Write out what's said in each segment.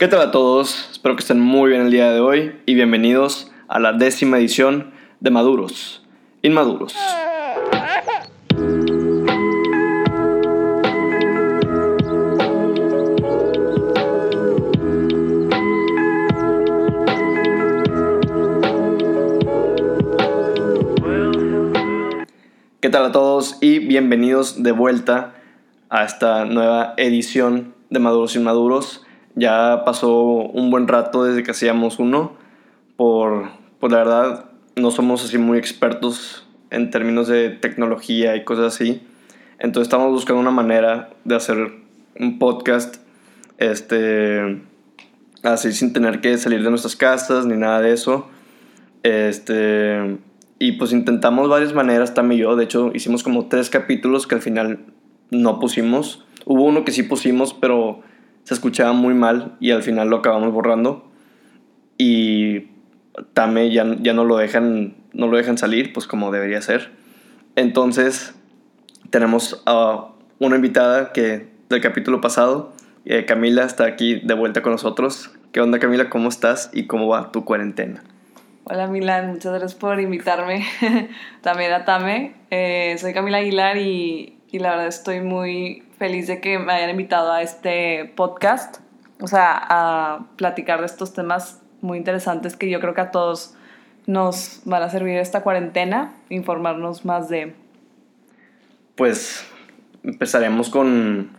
¿Qué tal a todos? Espero que estén muy bien el día de hoy y bienvenidos a la décima edición de Maduros, Inmaduros. ¿Qué tal a todos y bienvenidos de vuelta a esta nueva edición de Maduros Inmaduros? Ya pasó un buen rato desde que hacíamos uno. Por, por la verdad, no somos así muy expertos en términos de tecnología y cosas así. Entonces estamos buscando una manera de hacer un podcast este así sin tener que salir de nuestras casas ni nada de eso. Este y pues intentamos varias maneras también yo, de hecho hicimos como tres capítulos que al final no pusimos. Hubo uno que sí pusimos, pero se escuchaba muy mal y al final lo acabamos borrando. Y Tame ya, ya no, lo dejan, no lo dejan salir, pues como debería ser. Entonces, tenemos a una invitada que del capítulo pasado, eh, Camila, está aquí de vuelta con nosotros. ¿Qué onda, Camila? ¿Cómo estás y cómo va tu cuarentena? Hola Milan, muchas gracias por invitarme también a Tame. Eh, soy Camila Aguilar y, y la verdad estoy muy feliz de que me hayan invitado a este podcast, o sea, a platicar de estos temas muy interesantes que yo creo que a todos nos van a servir esta cuarentena, informarnos más de... Pues empezaremos con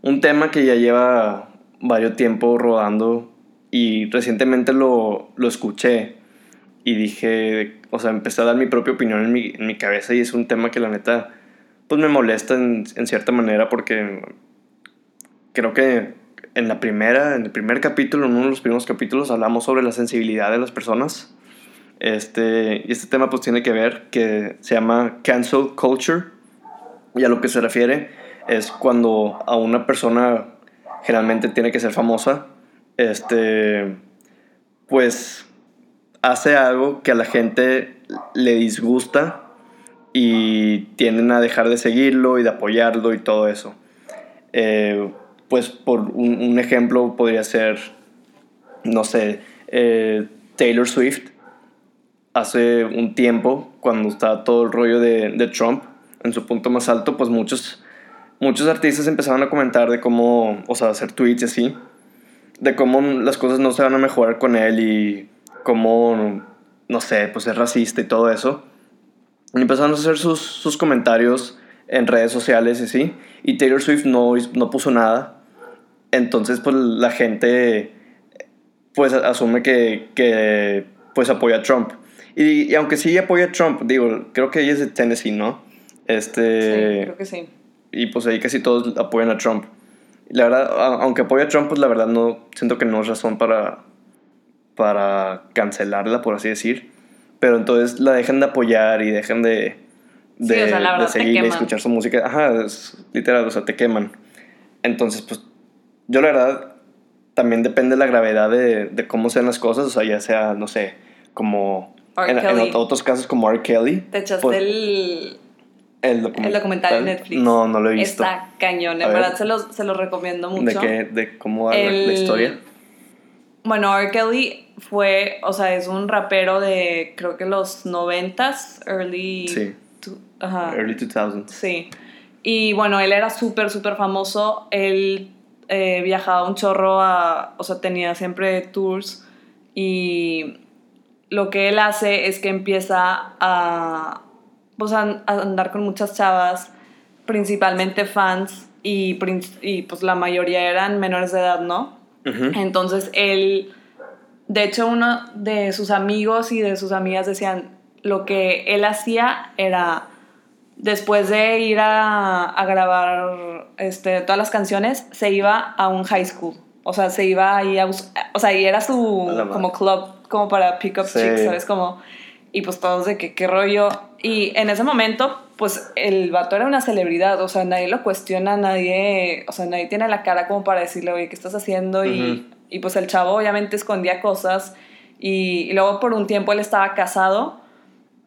un tema que ya lleva varios tiempo rodando y recientemente lo, lo escuché y dije, o sea, empecé a dar mi propia opinión en mi, en mi cabeza y es un tema que la neta pues me molesta en, en, cierta manera porque creo que en la primera, en el primer capítulo, en uno de los primeros capítulos, hablamos sobre la sensibilidad de las personas. Este, y este tema pues tiene que ver que se llama cancel culture y a lo que se refiere es cuando a una persona generalmente tiene que ser famosa, este, pues hace algo que a la gente le disgusta y tienden a dejar de seguirlo y de apoyarlo y todo eso. Eh, pues por un, ejemplo podría ser, no sé, eh, Taylor Swift. Hace un tiempo, cuando estaba todo el rollo de, de, Trump en su punto más alto, pues muchos, muchos artistas empezaron a comentar de cómo, o sea, hacer tweets y así, de cómo las cosas no se van a mejorar con él y cómo, no sé, pues es racista y todo eso. Y empezaron a hacer sus, sus comentarios en redes sociales y sí. Y Taylor Swift no, no puso nada. Entonces, pues la gente pues asume que, que pues apoya a Trump. Y, y, aunque sí apoya a Trump, digo, creo que ella es de Tennessee, ¿no? Este, sí, creo que sí. Y pues ahí casi todos apoyan a Trump. La verdad, aunque apoya a Trump, pues la verdad no, siento que no es razón para, para cancelarla, por así decir pero entonces la dejan de apoyar y dejan de, de, sí, o sea, de seguir y escuchar su música. Ajá, es literal, o sea, te queman. Entonces, pues, yo la verdad, también depende de la gravedad de, de cómo sean las cosas, o sea, ya sea, no sé, como... En, en, otros casos como R. Kelly. ¿Te echaste pues, el, el, documental, el documental de Netflix? No, no lo he visto. Está cañón, en verdad se los, se los recomiendo mucho. ¿De qué? ¿De cómo va el, la historia? Bueno, R. Kelly fue, o sea, es un rapero de creo que los noventas, early... Sí. Ajá. Early 2000s. Sí. Y bueno, él era súper, súper famoso. Él eh, viajaba un chorro a, o sea, tenía siempre tours y lo que él hace es que empieza a, pues, a, a andar con muchas chavas, principalmente fans y, y pues la mayoría eran menores de edad, ¿no? Uh -huh. Entonces él, de hecho uno de sus amigos y de sus amigas decían, lo que él hacía era, después de ir a, a grabar este, todas las canciones, se iba a un high school. O sea, se iba ahí a, o sea, y era su como club, como para pick up sí. chicks, ¿sabes? Como, y pues todos de que qué rollo. Y en ese momento, pues el vato era una celebridad, o sea, nadie lo cuestiona, nadie, o sea, nadie tiene la cara como para decirle, oye, ¿qué estás haciendo? Uh -huh. y, y, pues el chavo obviamente escondía cosas y, y, luego por un tiempo él estaba casado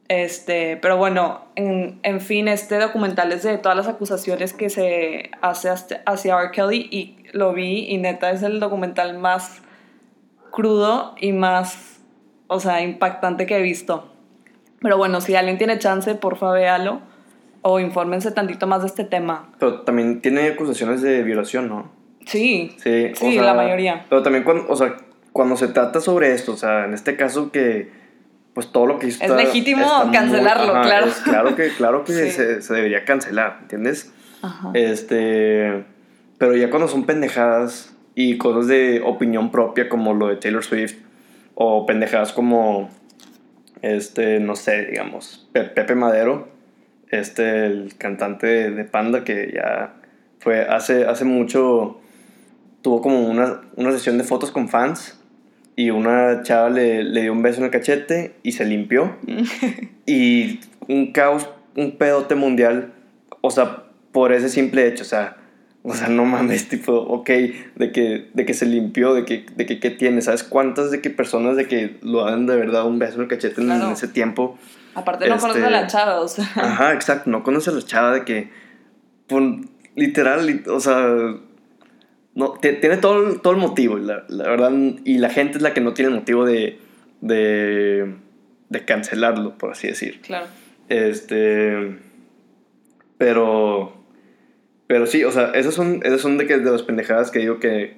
Este, pero bueno, en, en fin, este documental es de todas las acusaciones que se hace hacia- hacia R. Kelly y lo vi y neta es el documental más crudo y más, o sea, impactante que he visto. Pero bueno, si alguien tiene chance, porfa véalo o infórmense tantito más de este tema. Pero también tiene acusaciones de violación, ¿no? Sí, Sí, o sí, sea, la mayoría. Pero también cuando, o sea, cuando se trata sobre esto, o sea, en este caso que pues todo lo que hizo Es está- legítimo está muy- cancelarlo, claro. es claro que, claro que Sí. se, se debería cancelar, ¿entiendes? Ajá. Este, pero ya cuando son pendejadas y cosas de opinión propia como lo de Taylor Swift o pendejadas como este, no sé, digamos, Pe- Pepe Madero, este el cantante de, Panda que ya fue hace hace mucho tuvo como una, una sesión de fotos con fans y una chava le, le dio un beso en el cachete y se limpió y un caos, un pedote mundial, o sea, por ese simple hecho, o sea, o sea, no mames, tipo, ok, de que, de que se limpió, de que, de que, ¿qué tiene? ¿Sabes cuántas de que personas de que lo dan de verdad un beso en el cachete en- en Claro. ese tiempo? Aparte no este- conoces a la chava, o sea. Ajá, exacto, no conoce a la chava de que, literal, li- o sea, no, te- tiene todo, el- todo el motivo, la, la verdad, y la gente es la que no tiene el motivo de, de, de cancelarlo, por así decir. Claro. Este. Pero. Pero sí, o sea, esas son, esas son de, que, de las pendejadas que digo que,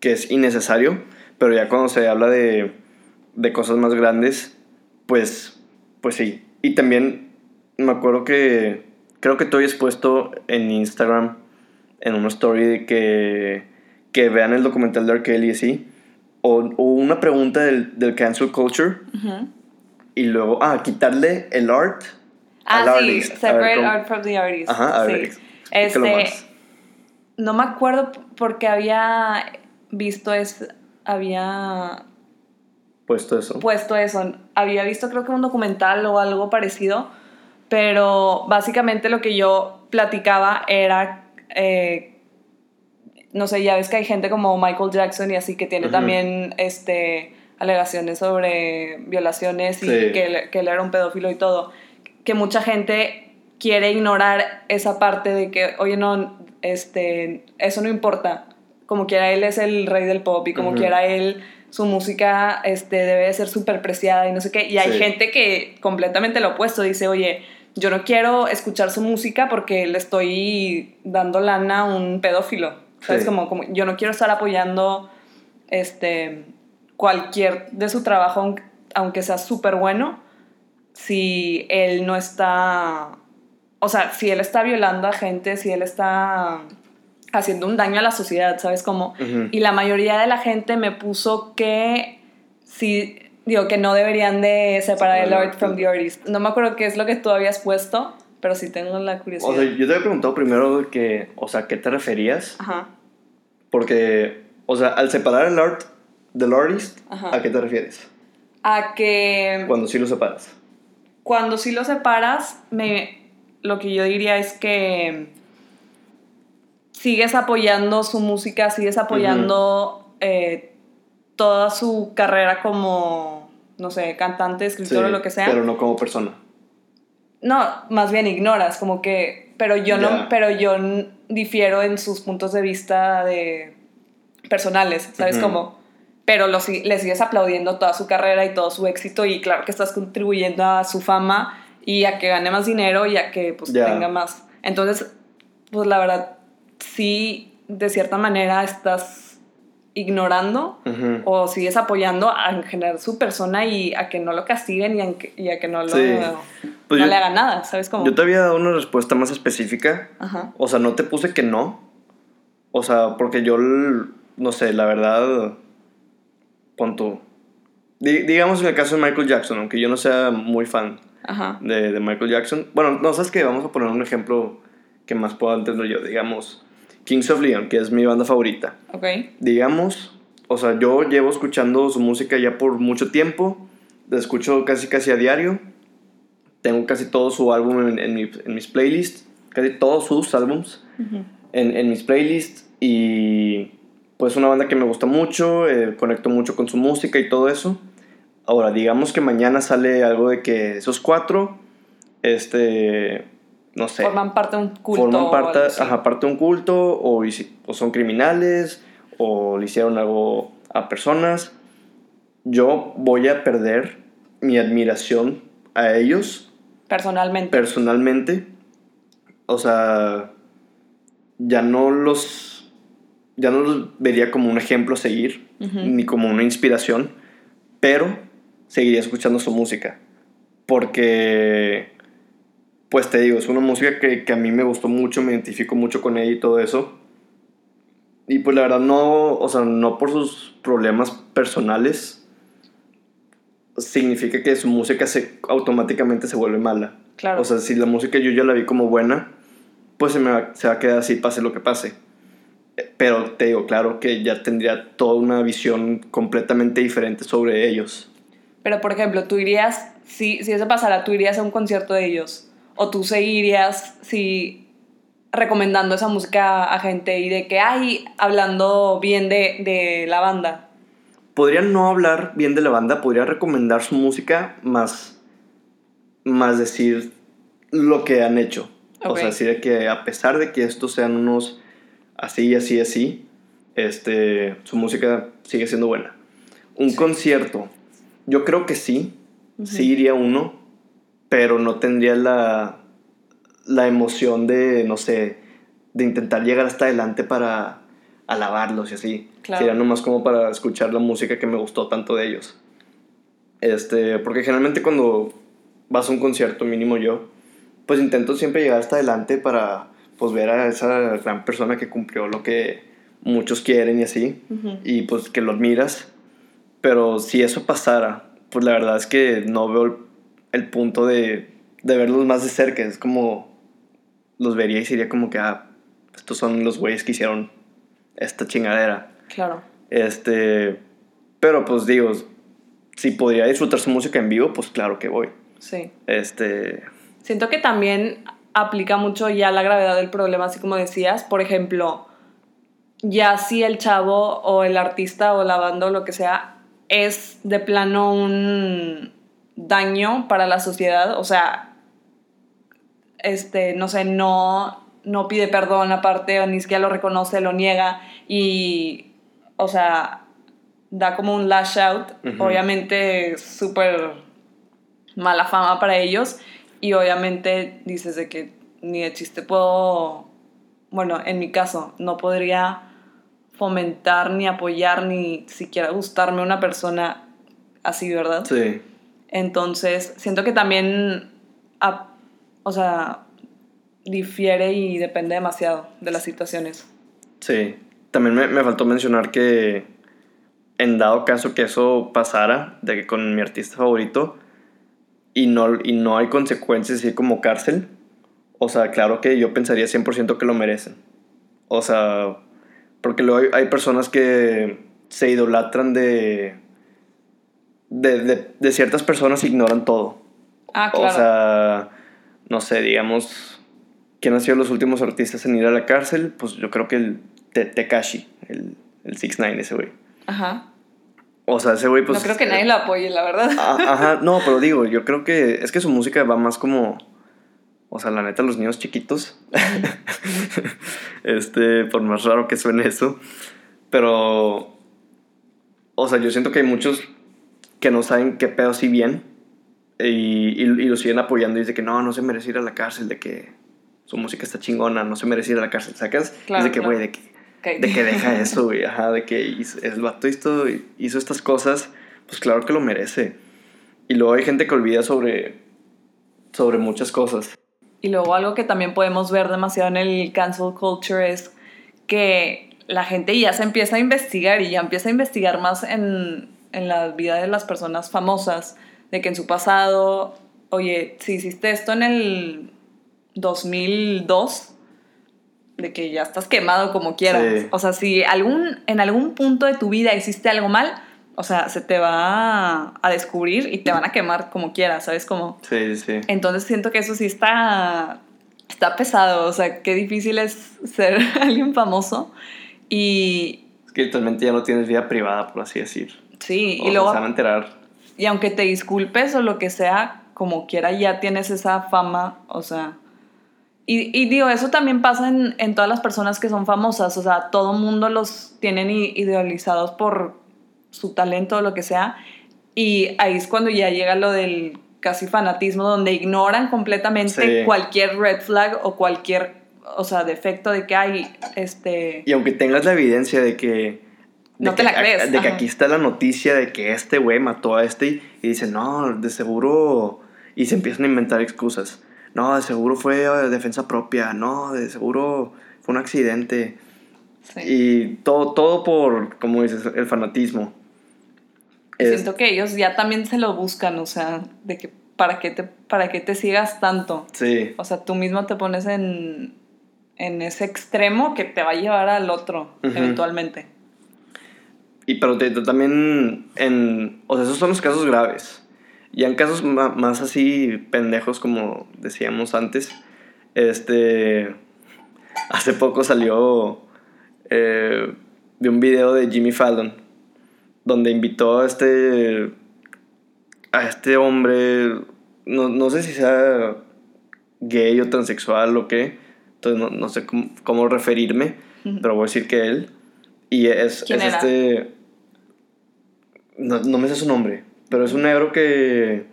que es innecesario. Pero ya cuando se habla de, de cosas más grandes, pues, pues sí. Y también me acuerdo que creo que tú habías puesto en Instagram, en una story, de que, que vean el documental de R. Kelly y así. O, o una pregunta del, del cancel culture. Y luego, ah, quitarle el art al Ah, sí, artist. Ver, separate ¿cómo? art from the artist. Ajá, a ver, sí. Este, más. no me acuerdo porque había visto es había Puesto eso. puesto eso. Había visto creo que un documental o algo parecido, pero básicamente lo que yo platicaba era, eh, no sé, ya ves que hay gente como Michael Jackson y así que tiene también este, alegaciones sobre violaciones y Sí. que, él- que él era un pedófilo y todo, que mucha gente quiere ignorar esa parte de que, oye, no, este, eso no importa, como quiera él es el rey del pop y como quiera él su música este, debe de ser súper preciada y no sé qué. Y hay Sí. gente que completamente lo opuesto dice, oye, yo no quiero escuchar su música porque le estoy dando lana a un pedófilo. ¿Sabes? Sí. Como, como yo no quiero estar apoyando este, cualquier de su trabajo, aunque sea súper bueno, si él no está, o sea, si él está violando a gente, si él está haciendo un daño a la sociedad, ¿sabes cómo? Y la mayoría de la gente me puso que sí, digo, que no deberían de separar el art from the artist. No me acuerdo qué es lo que tú habías puesto, pero sí tengo la curiosidad. O sea, yo te había preguntado primero que, o sea, ¿qué te referías? Ajá. Porque, o sea, al separar el art del artist, Ajá. ¿a qué te refieres? A que Cuando sí lo separas. cuando sí lo separas, me, lo que yo diría es que sigues apoyando su música, sigues apoyando eh, toda su carrera como, no sé, cantante, escritor Sí, o lo que sea. Pero no como persona. No, más bien ignoras, como que, pero yo no, pero yo difiero en sus puntos de vista de personales, ¿sabes Ujú. cómo? Pero lo, le sigues aplaudiendo toda su carrera y todo su éxito y claro que estás contribuyendo a su fama y a que gane más dinero y a que pues tenga más. Entonces, pues la verdad, sí, de cierta manera estás ignorando Ujú. o sigues apoyando a en general su persona y a que no lo castiguen y a que, y a que no, lo, Sí. Pues no yo- le hagan nada, ¿sabes cómo? Yo te había dado una respuesta más específica. Ajá. O sea, no te puse que no. O sea, porque yo, no sé, la verdad, pon tú. Di- digamos en el caso de Michael Jackson, aunque yo no sea muy fan de, de Michael Jackson. Bueno, no, sabes que vamos a poner un ejemplo que más puedo entender yo. Digamos, Kings of Leon, que es mi banda favorita. Ok. Digamos, o sea, yo llevo escuchando su música ya por mucho tiempo. La escucho casi casi a diario. Tengo casi todo su álbum en, en mi- en mis playlists. Casi todos sus álbums en, en mis playlists y pues una banda que me gusta mucho, eh, conecto mucho con su música y todo eso, Ahora, digamos que mañana sale algo de que esos cuatro, este, no sé. Forman parte de un culto. Forman parte, o ajá, parte de un culto, o, son criminales, o le hicieron algo a personas. Yo voy a perder mi admiración a ellos Personalmente. personalmente. O sea, ya no los. Ya no los vería como un ejemplo a seguir, ni como una inspiración, pero seguiría escuchando su música. Porque, pues te digo, es una música que, que a mí me gustó mucho, me identifico mucho con ella y todo eso. Y pues la verdad no, o sea, no por sus problemas personales, significa que su música se, automáticamente se vuelve mala. Claro. O sea, si la música yo ya la vi como buena, pues se, me va, se va a quedar así, pase lo que pase. Pero te digo, claro que ya tendría toda una visión completamente diferente sobre ellos. Pero, por ejemplo, tú irías, si, si eso pasara, tú irías a un concierto de ellos. O tú seguirías, si recomendando esa música a gente y de que, ay, hablando bien de, de la banda. Podría no hablar bien de la banda, podría recomendar su música, más, más decir lo que han hecho. O sea, decir que a pesar de que estos sean unos así, así, así, este, su música sigue siendo buena. Un concierto, yo creo que sí, sí iría uno, pero no tendría la, la emoción de, no sé, de intentar llegar hasta adelante para alabarlos y así. Claro. Sería nomás como para escuchar la música que me gustó tanto de ellos. Este, porque generalmente cuando vas a un concierto, mínimo yo, pues intento siempre llegar hasta adelante para pues ver a esa gran persona que cumplió lo que muchos quieren y así, y pues que lo admiras. Pero si eso pasara, pues la verdad es que no veo el, punto de, de verlos más de cerca. Es como los vería y sería como que, ah, estos son los güeyes que hicieron esta chingadera. Claro. Este, pero pues digo, si podría disfrutar su música en vivo, pues claro que voy. Sí. Este, Siento que también aplica mucho ya la gravedad del problema, así como decías. Por ejemplo, ya si el chavo o el artista o la banda o lo que sea es de plano un daño para la sociedad, o sea, este, no sé, no, no pide perdón aparte, ni siquiera lo reconoce, lo niega y, o sea, da como un lash out, Ujú. obviamente súper mala fama para ellos y obviamente dices de que ni de chiste puedo, bueno, en mi caso, no podría fomentar ni apoyar ni siquiera gustarme una persona así, ¿verdad? sí, Entonces, siento que también, ap- o sea, difiere y depende demasiado de las situaciones. sí. También me, me faltó mencionar que en dado caso que eso pasara, de que con mi artista favorito, y no, y no hay consecuencias así como cárcel, o sea, claro que yo pensaría 100% que lo merecen. O sea, porque luego hay personas que se idolatran de, de, de, de ciertas personas ignoran todo. Ah, claro. O sea, no sé, digamos, ¿quién han sido los últimos artistas en ir a la cárcel? Pues yo creo que el Te- Tekashi, el, el 6 9 ese güey. Ajá. O sea, ese güey pues... no creo que nadie lo apoye, la verdad. Ah, Ajá, no, pero digo, yo creo que es que su música va más como, o sea, la neta, los niños chiquitos. este, por más raro que suene eso. Pero, o sea, yo siento que hay muchos que no saben qué pedo así bien y, y, y lo siguen apoyando y dicen que no, no se merece ir a la cárcel, de que su música está chingona, no se merece ir a la cárcel, ¿sacas? Claro, de que, güey, de que de que deja eso, güey, ajá, de que hizo, el vato hizo, hizo estas cosas, pues claro que lo merece. Y luego hay gente que olvida sobre, sobre muchas cosas. Y luego algo que también podemos ver demasiado en el cancel culture es que la gente ya se empieza a investigar y ya empieza a investigar más en, en la vida de las personas famosas, de que en su pasado, oye, si hiciste esto en el 2002, de que ya estás quemado como quieras. Sí. O sea, si algún, en algún punto de tu vida hiciste algo mal, o sea, se te va a, descubrir y te van a quemar como quieras, ¿sabes? Como... Sí, sí. Entonces siento que eso sí está, está pesado, o sea, qué difícil es ser alguien famoso. Y Es que literalmente ya no tienes vida privada, por así decir. Sí, O y luego se van a enterar. y aunque te disculpes o lo que sea, como quiera ya tienes esa fama, o sea... Y, y digo, eso también pasa en, en, todas las personas que son famosas, o sea, todo mundo los tienen idealizados por su talento o lo que sea, y ahí es cuando ya llega lo del casi fanatismo, donde ignoran completamente Sí. cualquier red flag o cualquier, o sea, defecto de que hay, este... Y aunque tengas la evidencia de que. No te que- la crees, De que ajá. aquí está la noticia de que este güey mató a este y, y dicen, no, de seguro. Y se empiezan a inventar excusas. No, de seguro fue eh, defensa propia. No, de seguro fue un accidente. sí. Y todo, todo por, como dices, el fanatismo. Es- Siento que ellos ya también se lo buscan, o sea, de que para qué te, para qué te sigas tanto. sí, O sea, tú mismo te pones en, en ese extremo que te va a llevar al otro, Ujú. eventualmente. Y pero te- te- también en... O sea, esos son los casos graves. Ya en casos más así pendejos, como decíamos antes, este... Hace poco salió eh, de un video de Jimmy Fallon, donde invitó a este... A este hombre, no, no sé si sea gay o transexual o qué, entonces no, no sé cómo, cómo referirme, pero voy a decir que él. Y es, ¿Quién es este. No, no me sé su nombre, pero es un negro que.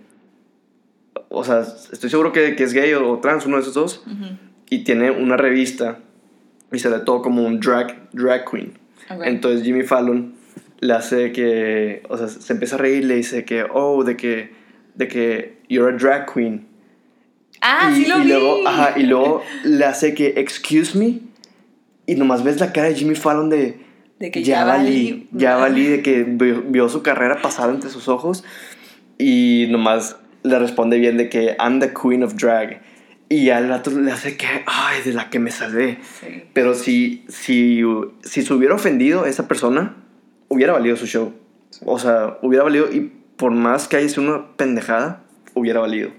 O sea, estoy seguro que, que es gay o, o trans, uno de esos dos. Y tiene una revista y se le todo como un drag, drag queen. Entonces Jimmy Fallon le hace que. O sea, se empieza a reír, le dice que, oh, de que. De que you're a drag queen. Ah, y, sí lo y vi. Luego, ajá, y luego le hace que, excuse me. Y nomás ves la cara de Jimmy Fallon de. De que ya, ya valí, valí. ya valí, de que vio, vio su carrera pasar entre sus ojos. Y nomás le responde bien de que I'm the queen of drag. Y al rato le hace que, ay, de la que me salvé. Sí. Pero si, si, si se hubiera ofendido esa persona, hubiera valido su show. O sea, hubiera valido, y por más que haya sido una pendejada, hubiera valido.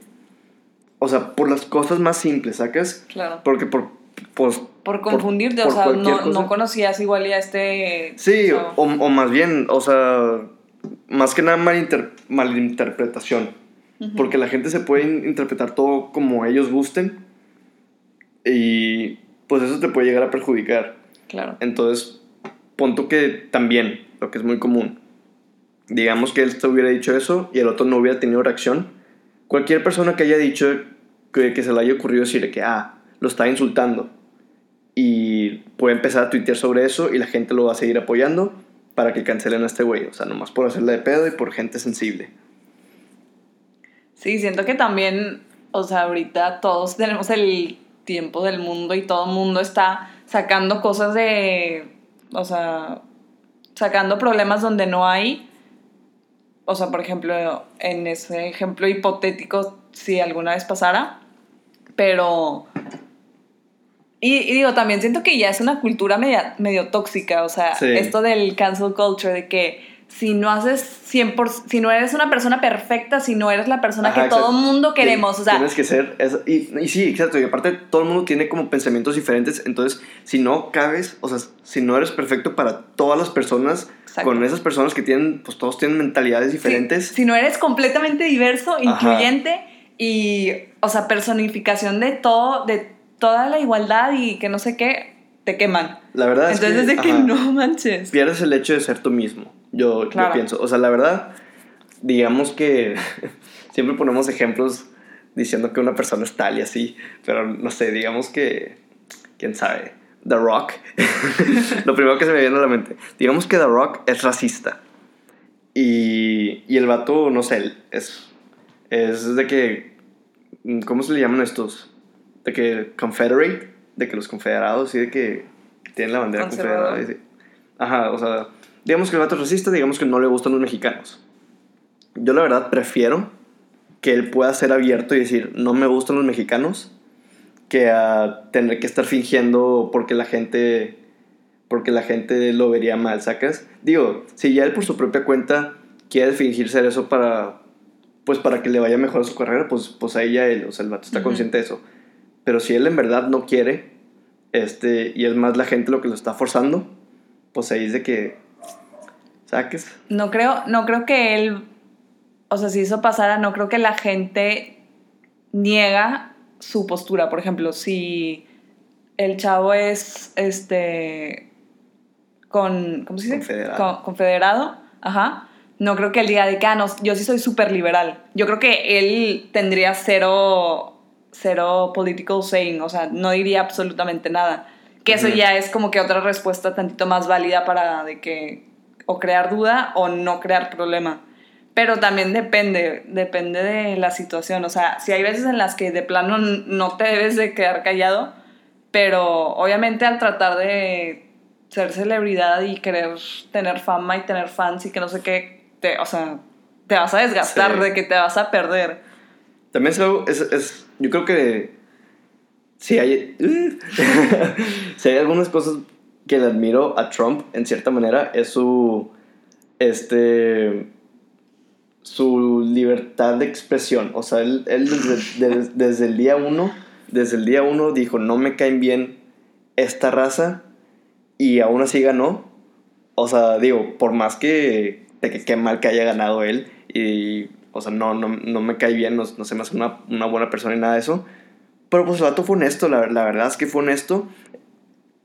O sea, por las cosas más simples, ¿sacas? Claro. Porque por... pues, Por confundirte, por o sea, no, no conocías igual ya este... Sí, o, o más bien, o sea, más que nada malinter- malinterpretación. Ujú. Porque la gente se puede in- interpretar todo como ellos gusten. Y pues eso te puede llegar a perjudicar. Claro. Entonces, punto que también, lo que es muy común, digamos que él te hubiera dicho eso y el otro no hubiera tenido reacción. Cualquier persona que haya dicho que, que se le haya ocurrido decirle que, ah, lo está insultando y puede empezar a tuitear sobre eso y la gente lo va a seguir apoyando para que cancelen a este güey. O sea, nomás por hacerle de pedo y por gente sensible. Sí, siento que también, o sea, ahorita todos tenemos el tiempo del mundo y todo el mundo está sacando cosas de, o sea, sacando problemas donde no hay. O sea, por ejemplo, en ese ejemplo hipotético, si alguna vez pasara, pero... Y, y digo, también siento que ya es una cultura media- medio tóxica, o sea, Sí. esto del cancel culture, de que si no haces 100%, si no eres una persona perfecta, si no eres la persona Ajá, que todo mundo queremos, o sea, Tienes que ser... es- y, y sí, exacto. Y aparte, todo el mundo tiene como pensamientos diferentes. Entonces, si no cabes, o sea, si no eres perfecto para todas las personas, Exacto. con esas personas que tienen, pues todos tienen mentalidades diferentes. si no eres completamente diverso, incluyente y, o sea, personificación de todo, de toda la igualdad y que no sé qué, te queman. La verdad es Entonces, que, de que ajá, no manches. pierdes el hecho de ser tú mismo. Yo, yo pienso. O sea, la verdad, digamos que siempre ponemos ejemplos diciendo que una persona es tal y así. Pero no sé, digamos que. Quién sabe. The Rock. Lo primero que se me viene a la mente. Digamos que The Rock es racista. Y, y el vato, no sé, es, es de que. ¿Cómo se le llaman estos? De que Confederate, de que los confederados y de que tienen la bandera confederada. sí. Ajá, o sea, digamos que el vato es racista, digamos que no le gustan los mexicanos. Yo la verdad prefiero que él pueda ser abierto y decir, no me gustan los mexicanos, que a tener que estar fingiendo porque la gente porque la gente lo vería mal, ¿sacas? Digo, si ya él por su propia cuenta quiere fingir ser eso para pues para que le vaya mejor a su carrera, pues pues ahí ya él, o sea, el vato está consciente de eso. Pero si él en verdad no quiere, este, y es más la gente lo que lo está forzando, pues ahí es de que saques. No creo, no creo que él, o sea, si eso pasara, no creo que la gente niega su postura. Por ejemplo, si el chavo es, este, con, ¿cómo se dice? Confederado. confederado, ajá. No creo que él diga de que, ah, no, yo sí soy súper liberal. Yo creo que él tendría cero, cero political saying, o sea, no diría absolutamente nada. Que eso ya es como que otra respuesta tantito más válida para de que o crear duda o no crear problema. Pero también depende, depende de la situación. O sea, si hay veces en las que de plano no te debes de quedar callado, pero obviamente al tratar de ser celebridad y querer tener fama y tener fans y que no sé qué, te, o sea, te vas a desgastar, Sí. de que te vas a perder. También es es, yo creo que sí hay, sí hay algunas cosas que le admiro a Trump, en cierta manera, es su, este, su libertad de expresión. O sea, él, él desde, de- desde el día uno, desde el día uno dijo, no me caen bien esta raza, y aún así ganó. O sea, digo, por más que, de que mal que haya ganado él, y, o sea, no, no, no me cae bien, no, no se me hace una, una buena persona y nada de eso. Pero pues el vato fue honesto, la, la verdad es que fue honesto,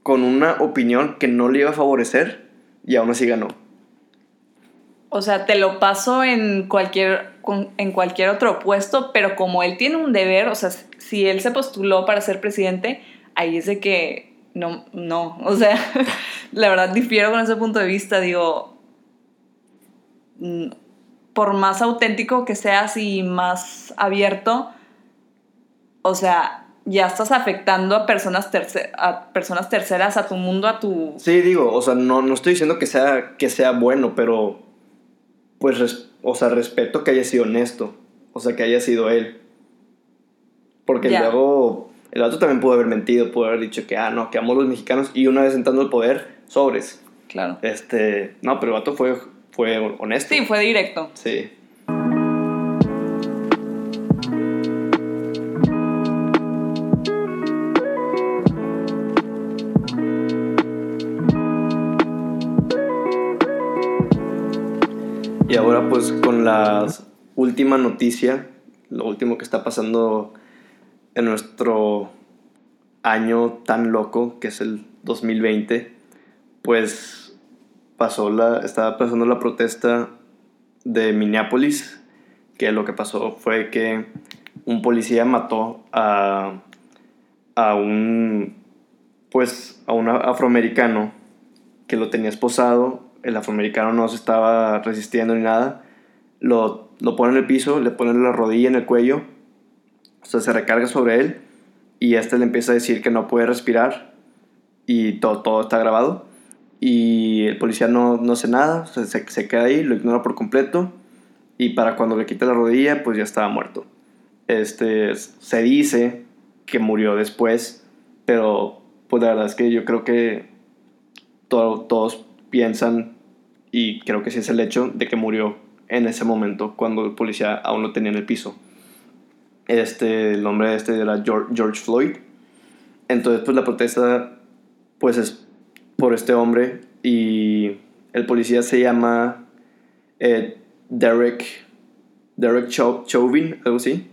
con una opinión que no le iba a favorecer, y aún así ganó. O sea, te lo paso en cualquier, en cualquier otro puesto, pero como él tiene un deber, o sea, si él se postuló para ser presidente, ahí es de que no, no, o sea, la verdad difiero con ese punto de vista, digo, por más auténtico que seas y más abierto, o sea, ya estás afectando a personas, terce- a personas terceras, a tu mundo, a tu... Sí, digo, o sea, no, no estoy diciendo que sea, que sea bueno, pero pues, res- o sea, respeto que haya sido honesto, o sea, que haya sido él. Porque Ya. luego el vato también pudo haber mentido, pudo haber dicho que, ah, no, que amo a los mexicanos, y una vez entrando al poder, sobres. Claro. Este, no, pero el vato fue, fue honesto. Sí, fue directo. Sí. Y ahora pues con la última noticia, lo último que está pasando en nuestro año tan loco que es el 2020, pues pasó la, estaba pasando la protesta de Minneapolis, que lo que pasó fue que un policía mató a, a un, pues, a un afroamericano que lo tenía esposado, el afroamericano no se estaba resistiendo ni nada, lo, lo pone en el piso, le pone la rodilla en el cuello, o sea, se recarga sobre él y este le empieza a decir que no puede respirar y todo, todo está grabado y el policía no, no hace nada, se, se queda ahí, lo ignora por completo y para cuando le quita la rodilla pues ya estaba muerto. Este, se dice que murió después, pero pues la verdad es que yo creo que to- todos piensan y creo que sí es el hecho de que murió en ese momento cuando el policía aún lo tenía en el piso. Este, el nombre de este era George Floyd. Entonces pues la protesta pues es por este hombre y el policía se llama eh, Derek Derek Chau- Chauvin, algo así.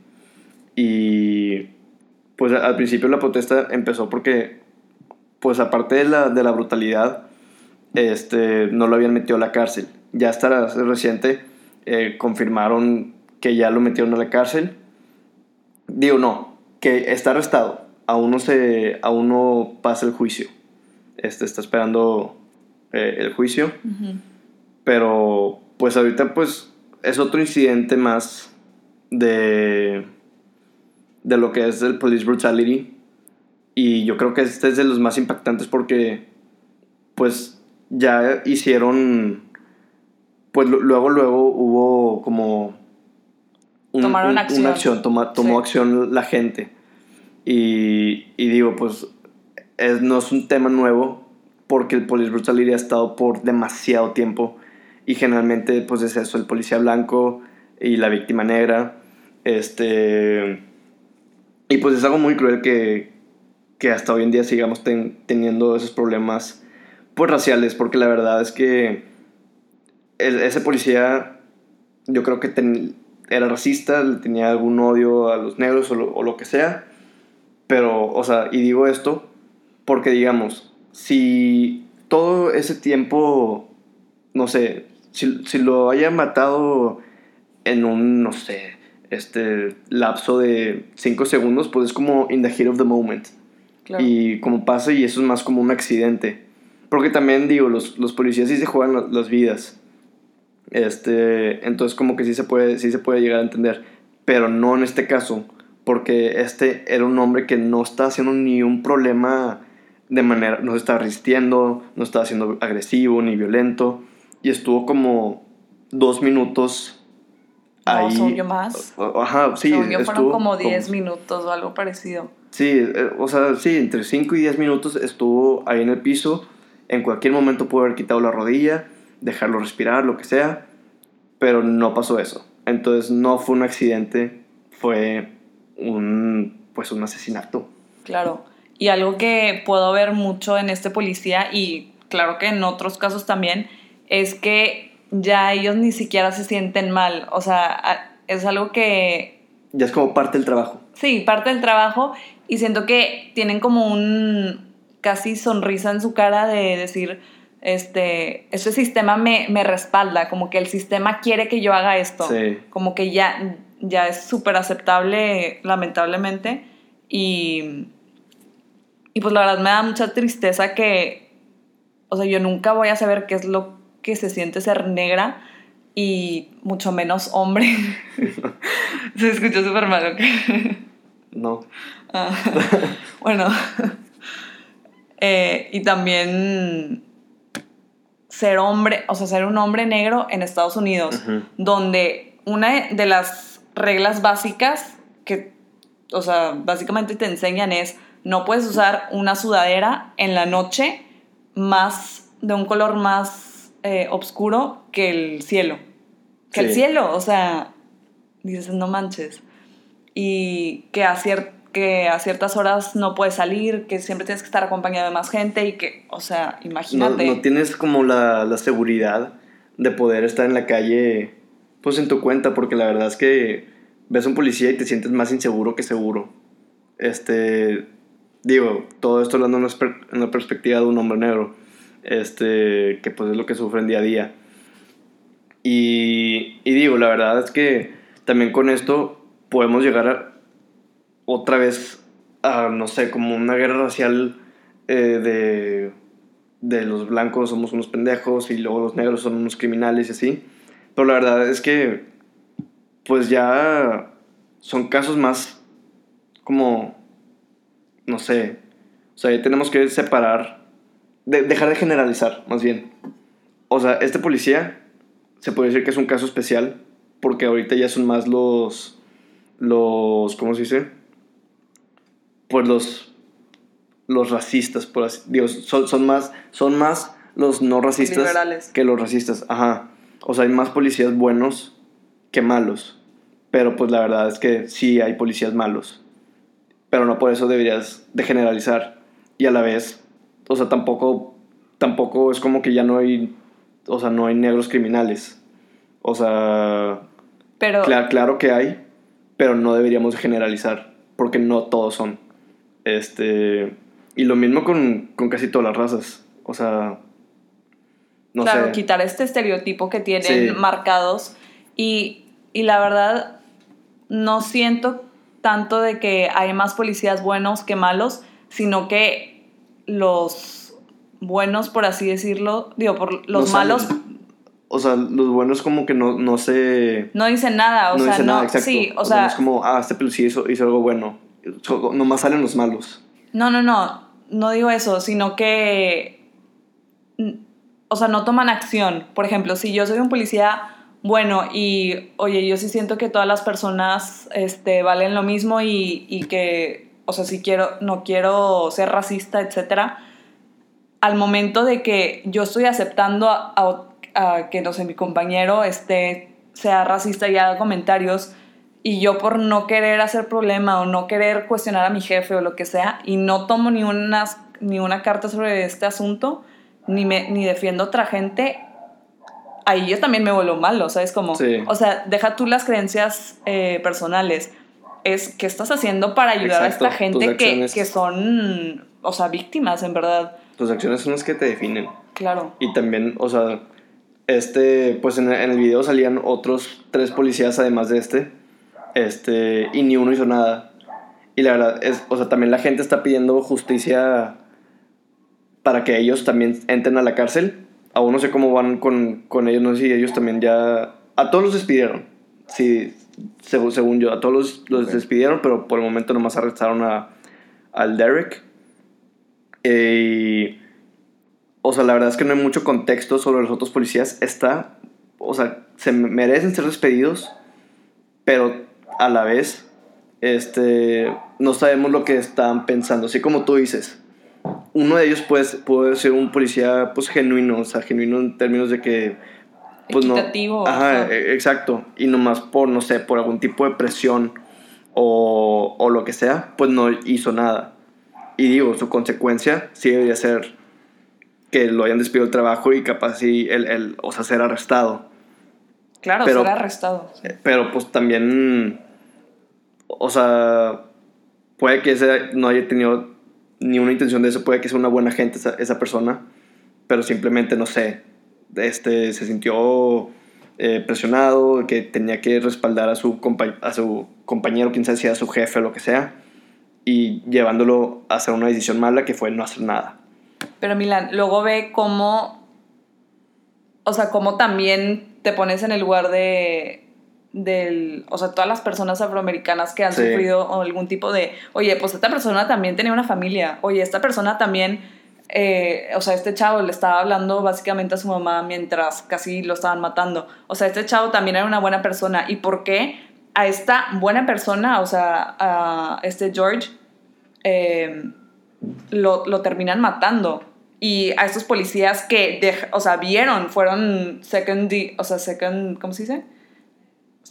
Y pues al principio la protesta empezó porque pues aparte de la, de la brutalidad este, no lo habían metido a la cárcel. Ya hasta reciente eh, confirmaron que ya lo metieron a la cárcel. Digo, no, que está arrestado. Aún no, se, aún no pasa el juicio. Este, está esperando eh, el juicio. Ujú. Pero pues ahorita pues es otro incidente más de, de lo que es el police brutality. Y yo creo que este es de los más impactantes porque pues ya hicieron, pues lu- luego, luego hubo como... un- Tomaron un- acción. Una acción, toma- tomó Sí. acción la gente. Y, y digo, pues no es un tema nuevo porque el police brutality ha estado por demasiado tiempo y generalmente pues es eso, el policía blanco y la víctima negra. Este, y pues es algo muy cruel que, que hasta hoy en día sigamos ten- teniendo esos problemas pues raciales, porque la verdad es que ese policía yo creo que era racista, le tenía algún odio a los negros o lo, o lo que sea. Pero, o sea, y digo esto porque, digamos, si todo ese tiempo, no sé, si, si lo haya matado en un, no sé, este lapso de 5 segundos, pues es como in the heat of the moment. Claro. Y como pasa, y eso es más como un accidente. Porque también, digo, los, los policías sí se juegan la- las vidas. Este, entonces como que sí se, puede, sí se puede llegar a entender. Pero no en este caso. Porque este era un hombre que no está haciendo ni un problema de manera... No se estaba resistiendo, no estaba siendo agresivo ni violento. Y estuvo como dos minutos No, ahí. según yo más. Ajá, sí. Yo fueron estuvo como 10 minutos o algo parecido. Sí, eh, o sea, sí, entre 5 y 10 minutos estuvo ahí en el piso. En cualquier momento pudo haber quitado la rodilla, dejarlo respirar, lo que sea. Pero no pasó eso. Entonces no fue un accidente, fue un, pues un asesinato. Claro. Y algo que puedo ver mucho en este policía y claro que en otros casos también es que ya ellos ni siquiera se sienten mal. O sea, es algo que Ya es como parte del trabajo. Sí, parte del trabajo y siento que tienen como un casi sonrisa en su cara de decir, este, este sistema me, me respalda, como que el sistema quiere que yo haga esto, Sí. como que ya, ya es súper aceptable, lamentablemente, y, y pues la verdad me da mucha tristeza que, o sea, yo nunca voy a saber qué es lo que se siente ser negra y mucho menos hombre. se escuchó súper mal, ¿ok? No. Ah, bueno, eh, y también ser hombre, o sea, ser un hombre negro en Estados Unidos, donde una de las reglas básicas que, o sea, básicamente te enseñan es no puedes usar una sudadera en la noche más de un color más eh, oscuro que el cielo. Que el cielo, o sea, dices, no manches y que a, que a ciertas horas no puedes salir, que siempre tienes que estar acompañado de más gente y que, o sea, No, imagínate. no tienes como la, la seguridad de poder estar en la calle, pues en tu cuenta, porque la verdad es que ves a un policía y te sientes más inseguro que seguro. Este, digo, todo esto hablando en la, perspectiva de un hombre negro, este, que pues es lo que sufren día a día. Y, y digo, la verdad es que también con esto podemos llegar otra vez a, no sé, como una guerra racial eh, de, de los blancos somos unos pendejos y luego los negros son unos criminales y así. Pero la verdad es que, pues ya son casos más como, no sé, o sea, tenemos que separar, de- dejar de generalizar, más bien. O sea, este policía se puede decir que es un caso especial porque ahorita ya son más los, los, ¿cómo se dice? Pues los, los racistas, por así, digo, son, son más, son más los no racistas Liberales. que los racistas, ajá. O sea, hay más policías buenos que malos. Pero pues la verdad es que sí hay policías malos. Pero no por eso deberías de generalizar. Y a la vez, o sea, tampoco, tampoco es como que ya no hay, o sea, no hay negros criminales. O sea, Pero, Cla- claro que hay, pero no deberíamos generalizar, porque no todos son. Este, y lo mismo con, con casi todas las razas. O sea, no claro, sé. quitar este estereotipo que tienen Sí. marcados y, y la verdad no siento tanto de que hay más policías buenos que malos, sino que los buenos, por así decirlo, digo, por los No malos salen. O sea, los buenos como que no, no se... no dicen nada, o no sea, dicen no, nada, exacto. sí, o sea, es como, ah, este policía hizo, hizo algo bueno. Nomás salen los malos. No, no, no, no digo eso, sino que, o sea, no toman acción. Por ejemplo, si yo soy un policía bueno y, oye, yo sí siento que todas las personas este, valen lo mismo y, y que, o sea, si quiero, no quiero ser racista, etcétera, al momento de que yo estoy aceptando a, que, no sé, mi compañero este, sea racista y haga comentarios, y yo por no querer hacer problema o no querer cuestionar a mi jefe o lo que sea, y no tomo ni una, ni una carta sobre este asunto, ni, me, ni defiendo otra gente, ahí yo también me vuelvo malo, ¿sabes? Como, Sí. o sea, deja tú las creencias eh, personales. Es qué estás haciendo para ayudar Exacto, a esta gente que, que son, o sea, víctimas, en verdad. Tus acciones son las que te definen. Claro. Y también, o sea, este, pues en, en el video salían otros tres policías además de este, este, y ni uno hizo nada. Y la verdad es, o sea, también la gente está pidiendo justicia para que ellos también entren a la cárcel. Aún no sé cómo van con, con ellos, no sé si ellos también ya... A todos los despidieron, sí, según, según yo, a todos los, los despidieron, pero por el momento nomás arrestaron a, al Derek. Eh, y o sea, la verdad es que no hay mucho contexto sobre los otros policías. Está, o sea, se merecen ser despedidos, pero a la vez, este, no sabemos lo que están pensando. Así como tú dices, uno de ellos puede, puede ser un policía, pues, genuino, o sea, genuino en términos de que, pues, Equitativo, no. Ajá, e- exacto. Y nomás por, no sé, por algún tipo de presión o, o lo que sea, pues no hizo nada. Y digo, su consecuencia sí debería ser que lo hayan despedido del trabajo y capaz sí, el, el, o sea, ser arrestado. Claro, Pero- ser arrestado. sí. Eh, Pero pues también, o sea, puede que ese no haya tenido ni una intención de eso, puede que sea una buena gente esa, esa persona, pero simplemente, no sé, este, se sintió eh, presionado, que tenía que respaldar a su, a su compañero, quien sea, si era su jefe o lo que sea, y llevándolo a hacer una decisión mala que fue no hacer nada. Pero Milan, luego ve cómo, o sea, cómo también te pones en el lugar de, del, o sea, todas las personas afroamericanas que han Sí. sufrido algún tipo de, oye, pues esta persona también tenía una familia, oye, esta persona también, eh, o sea, este chavo le estaba hablando básicamente a su mamá mientras casi lo estaban matando, o sea, este chavo también era una buena persona, ¿y por qué a esta buena persona, o sea, a este George, eh, lo, lo terminan matando. Y a estos policías que, o sea, vieron, fueron second, o sea, second, ¿cómo se dice?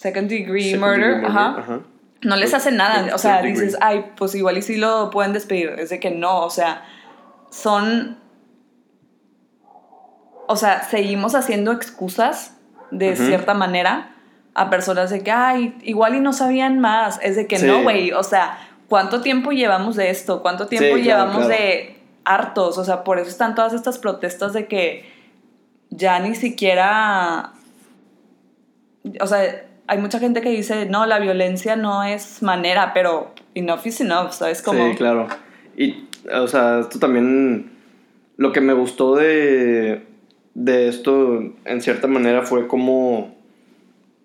Second degree Second murder, degree ajá. ajá. No les hace nada, o sea, degree. dices, ay, pues igual y sí lo pueden despedir. Es de que no, o sea, son, o sea, seguimos haciendo excusas de cierta manera a personas de que, ay, igual y no sabían más. Es de que Sí. no, güey, o sea, ¿cuánto tiempo llevamos de esto? ¿Cuánto tiempo llevamos claro. de hartos? O sea, por eso están todas estas protestas de que ya ni siquiera, o sea, hay mucha gente que dice, no, la violencia no es manera, pero enough is enough, ¿sabes? Como, Sí, claro. Y, o sea, esto también. Lo que me gustó de, de esto, en cierta manera, fue cómo,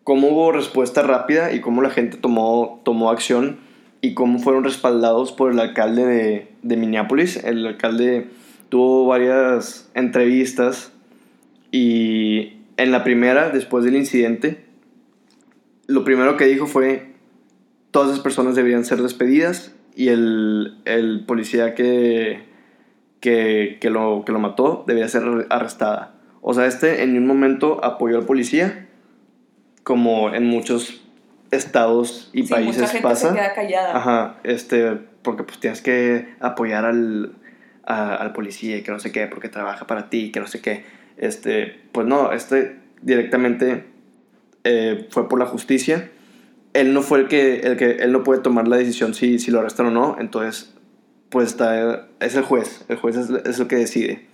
cómo hubo respuesta rápida y cómo la gente tomó, tomó acción y cómo fueron respaldados por el alcalde de, de Minneapolis. El alcalde tuvo varias entrevistas y en la primera, después del incidente, lo primero que dijo fue todas esas personas deberían ser despedidas y el, el policía que, que, que lo, que lo mató debería ser arrestada. O sea, este en ningún momento apoyó al policía, como en muchos estados y sí, países mucha gente pasa. se queda callada. Ajá, este, porque pues tienes que apoyar al, a- al policía y que no sé qué, porque trabaja para ti, que no sé qué. Este, pues no, este directamente eh, fue por la justicia. Él no fue el que, el que, él no puede tomar la decisión si, si lo arrestan o no, entonces, pues está, es el juez, el juez es, es el que decide.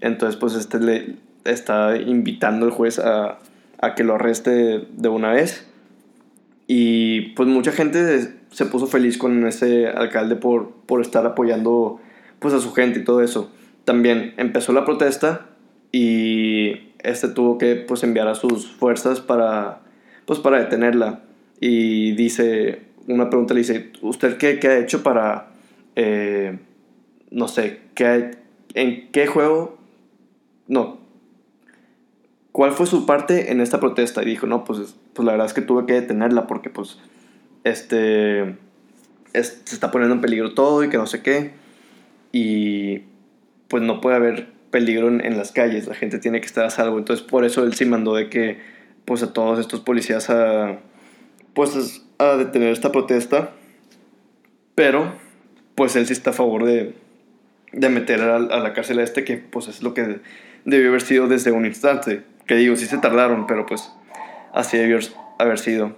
Entonces, pues este le está invitando el juez a, a que lo arreste de una vez. Y pues mucha gente se puso feliz con ese alcalde por, por estar apoyando pues a su gente y todo eso. También empezó la protesta y este tuvo que pues enviar a sus fuerzas para pues para detenerla. Y dice, una pregunta le dice, ¿usted qué, qué ha hecho para, eh, no sé, qué en qué juego, no, ¿cuál fue su parte en esta protesta? Y dijo, no, pues, pues la verdad es que tuve que detenerla porque pues este es- se está poniendo en peligro todo y que no sé qué. Y pues no puede haber peligro en, las calles, la gente tiene que estar a salvo. Entonces por eso él sí mandó de que pues a todos estos policías a pues a detener esta protesta. Pero pues él sí está a favor de, de meter a, la cárcel a este que pues es lo que debió haber sido desde un instante. Que digo, sí se tardaron, pero pues así debió haber sido.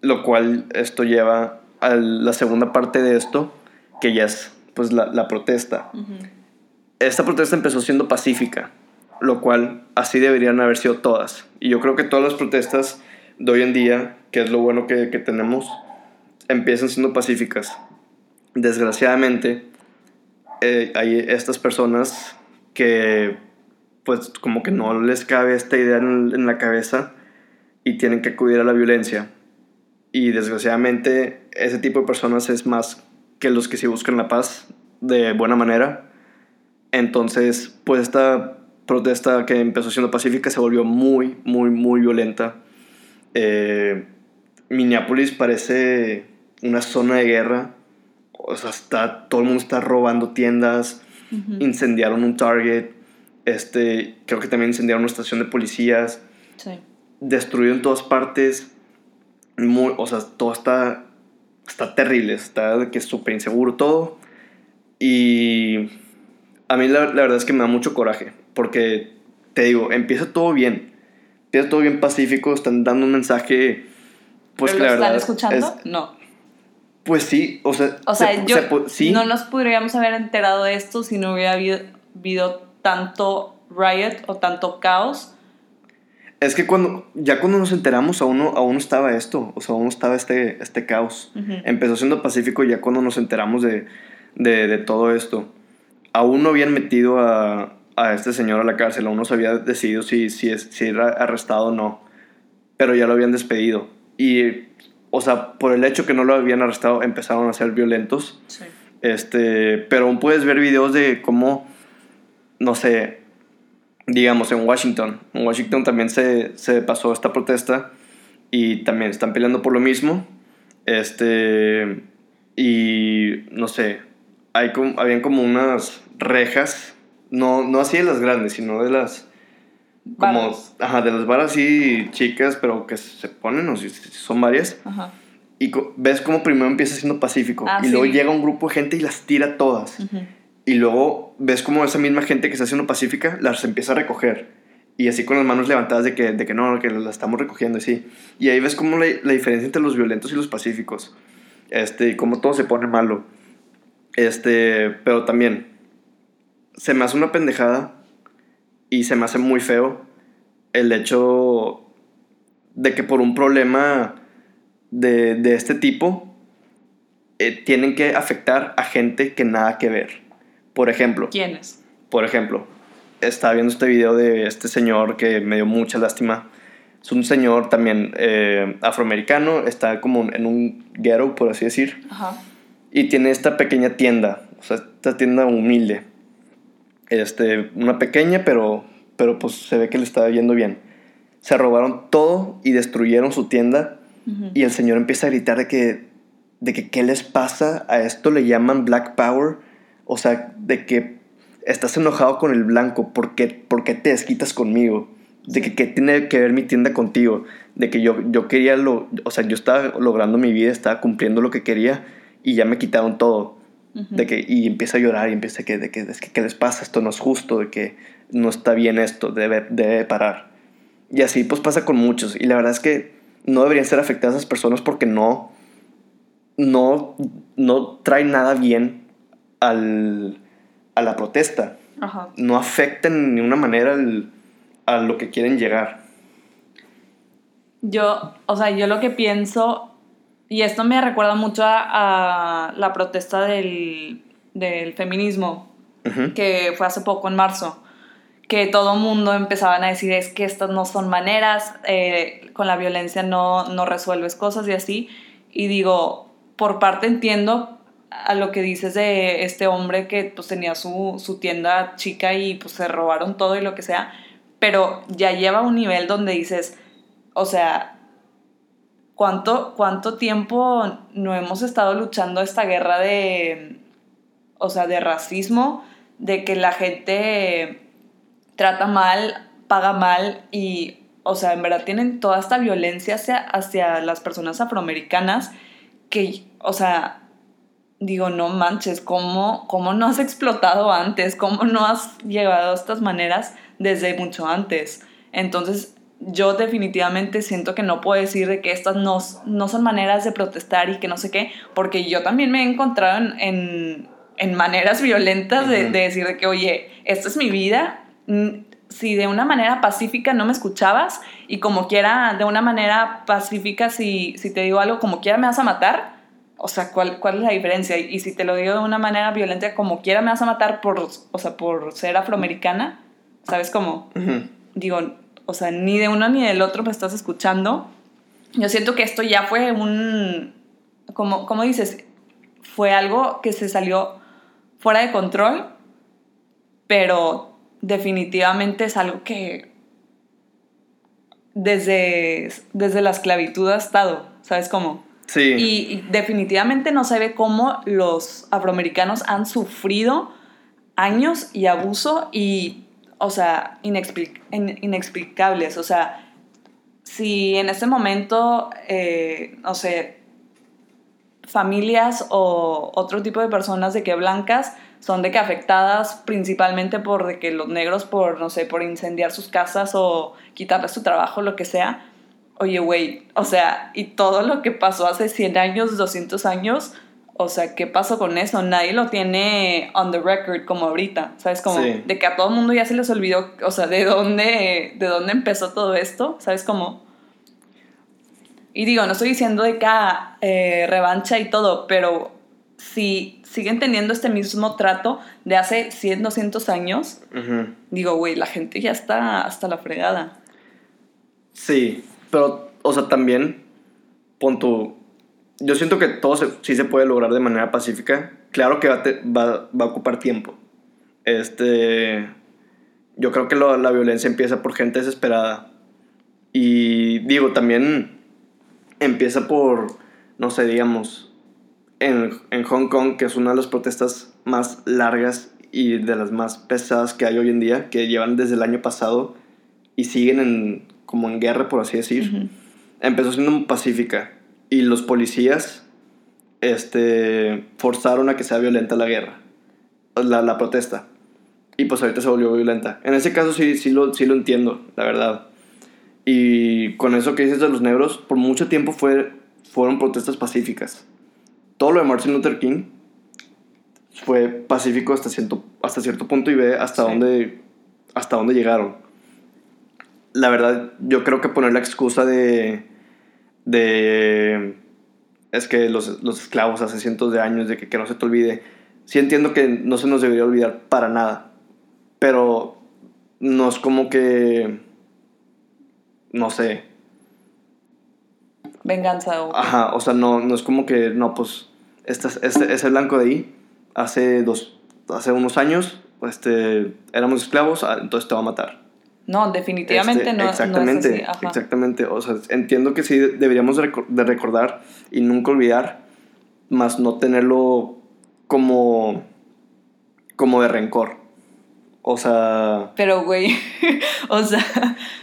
Lo cual esto lleva a la segunda parte de esto, que ya es pues la, la protesta. Esta protesta empezó siendo pacífica, lo cual así deberían haber sido todas. Y yo creo que todas las protestas de hoy en día, que es lo bueno que, que tenemos, empiezan siendo pacíficas. Desgraciadamente, eh, hay estas personas que pues como que no les cabe esta idea en, en la cabeza y tienen que acudir a la violencia. Y desgraciadamente ese tipo de personas es más que los que sí buscan la paz de buena manera. Entonces, pues esta protesta que empezó siendo pacífica se volvió muy, muy, muy violenta. Eh, Minneapolis parece una zona de guerra. O sea, está, todo el mundo está robando tiendas. Incendiaron un Target. Este, creo que también incendiaron una estación de policías. Sí. Destruyeron todas partes. Muy, o sea, todo está, está terrible. Está que es súper inseguro todo. Y a mí la, la verdad es que me da mucho coraje. Porque, te digo, empieza todo bien. Empieza todo bien pacífico. Están dando un mensaje pues ¿Pero lo están escuchando? no. Pues sí, o sea, o sea yo, no nos podríamos haber enterado de esto si no hubiera habido, tanto riot o tanto caos. Es que cuando, ya cuando nos enteramos, aún no, aún estaba esto, o sea, aún estaba este, este caos. Empezó siendo pacífico ya cuando nos enteramos de, de, de, todo esto. Aún no habían metido a, a, este señor a la cárcel, aún no se había decidido si, si, si era arrestado o no, pero ya lo habían despedido. Y, o sea, por el hecho que no lo habían arrestado, empezaron a ser violentos. Sí. Este, pero aún puedes ver videos de cómo, no sé, digamos en Washington. En Washington también se, se pasó esta protesta y también están peleando por lo mismo. Este, y no sé, hay como, habían como unas rejas, no, no así de las grandes, sino de las como, ajá, de las varas así chicas, pero que se ponen, o si son varias. Ajá. Y ves como primero empieza siendo pacífico. Ah, y luego llega un grupo de gente y las tira todas. Y luego ves como esa misma gente que está haciendo pacífica las empieza a recoger. Y así con las manos levantadas de que, de que no, que las estamos recogiendo, así. Y ahí ves como la, la, diferencia entre los violentos y los pacíficos. Este, y cómo todo se pone malo. Este, pero también, se me hace una pendejada y se me hace muy feo el hecho de que por un problema de, de este tipo eh, tienen que afectar a gente que nada que ver. Por ejemplo. ¿Quiénes? Por ejemplo, estaba viendo este video de este señor que me dio mucha lástima. Es un señor también eh, afroamericano, está como en un ghetto, por así decir. Ajá. Y tiene esta pequeña tienda, o sea, esta tienda humilde este, una pequeña, pero, pero pues se ve que le estaba yendo bien. Se robaron todo y destruyeron su tienda. Y el señor empieza a gritar de que, de que, ¿qué les pasa? A esto le llaman Black Power. O sea, de que estás enojado con el blanco. ¿Por qué, por qué te desquitas conmigo? De que qué tiene que ver mi tienda contigo. De que yo, yo quería lo... O sea, yo estaba logrando mi vida, estaba cumpliendo lo que quería y ya me quitaron todo de que, y empieza a llorar y empieza a que, de que, es que, ¿qué les pasa? Esto no es justo, de que no está bien esto, debe, debe parar. Y así pues pasa con muchos. Y la verdad es que no deberían ser afectadas esas personas porque no, no, no trae nada bien al, a la protesta. No afectan en ninguna manera a lo que quieren llegar. Yo, o sea, yo lo que pienso y esto me recuerda mucho a, la protesta del, feminismo, que fue hace poco en marzo, que todo mundo empezaban a decir es que estas no son maneras, eh, con la violencia no, no resuelves cosas y así. Y digo, por parte entiendo a lo que dices de este hombre que pues tenía su, su tienda chica y pues se robaron todo y lo que sea, pero ya lleva un nivel donde dices, o sea, ¿Cuánto, ¿Cuánto tiempo no hemos estado luchando esta guerra de, o sea, de racismo, de que la gente trata mal, paga mal y, o sea, en verdad tienen toda esta violencia hacia, hacia las personas afroamericanas que, o sea, digo, no manches, ¿cómo, ¿cómo no has explotado antes? ¿Cómo no has llegado a estas maneras desde mucho antes? Entonces, yo definitivamente siento que no puedo decir de que estas no, no son maneras de protestar y que no sé qué, porque yo también me he encontrado en, en, en maneras violentas de, de, decir de que, oye, esta es mi vida, si de una manera pacífica no me escuchabas y como quiera, de una manera pacífica, si, si te digo algo, como quiera me vas a matar, o sea, ¿cuál, ¿cuál es la diferencia? Y si te lo digo de una manera violenta, como quiera me vas a matar por, o sea, por ser afroamericana, ¿sabes cómo? Digo, o sea, ni de uno ni del otro me estás escuchando. Yo siento que esto ya fue un, como, como dices, fue algo que se salió fuera de control, pero definitivamente es algo que desde, desde la esclavitud ha estado, ¿sabes cómo? Sí. Y, definitivamente no se ve cómo los afroamericanos han sufrido años y abuso y, o sea, inexplicables. O sea, si en este momento, eh, no sé, familias o otro tipo de personas de que blancas son de que afectadas principalmente por de que los negros por, no sé, por incendiar sus casas o quitarles su trabajo, lo que sea. Oye, güey, o sea, y todo lo que pasó hace 100 años, 200 años, o sea, ¿qué pasó con eso? Nadie lo tiene on the record como ahorita, ¿sabes? Como de que a todo el mundo ya se les olvidó, o sea, de dónde, de dónde empezó todo esto, ¿sabes? Como... Y digo, no estoy diciendo de que ah, eh, revancha y todo, pero si siguen teniendo este mismo trato de hace 100, 200 años, digo, güey, la gente ya está hasta la fregada. Sí, pero, o sea, también, pon tu... Yo siento que todo sí se puede lograr de manera pacífica. Claro que va, va, va a ocupar tiempo. Este... Yo creo que la violencia empieza por gente desesperada. Y digo, también empieza por, no sé, digamos, en, Hong Kong, que es una de las protestas más largas y de las más pesadas que hay hoy en día, que llevan desde el año pasado y siguen en, como en guerra, por así decir, empezó siendo pacífica y los policías este, forzaron a que sea violenta la guerra, la, la protesta. Y pues ahorita se volvió violenta. En ese caso sí, sí, lo, sí lo entiendo, la verdad. Y con eso que dices de los negros, por mucho tiempo fue, fueron protestas pacíficas todo lo de Martin Luther King fue pacífico hasta cierto, hasta cierto punto y ve hasta, dónde, hasta dónde llegaron. La verdad, yo creo que poner la excusa de, de es que los, los esclavos hace cientos de años, de que, que no se te olvide, sí entiendo que no se nos debería olvidar para nada, pero no es como que, no sé, venganza o... Ajá, o sea, no, no es como que, no, pues este, este, ese blanco de ahí, hace, dos, hace unos años, este, éramos esclavos, ah, entonces te va a matar. No, definitivamente este, no. Exactamente, exactamente. O sea, entiendo que sí deberíamos de recordar y nunca olvidar, más no tenerlo como, como de rencor. O sea. Pero, güey, o sea.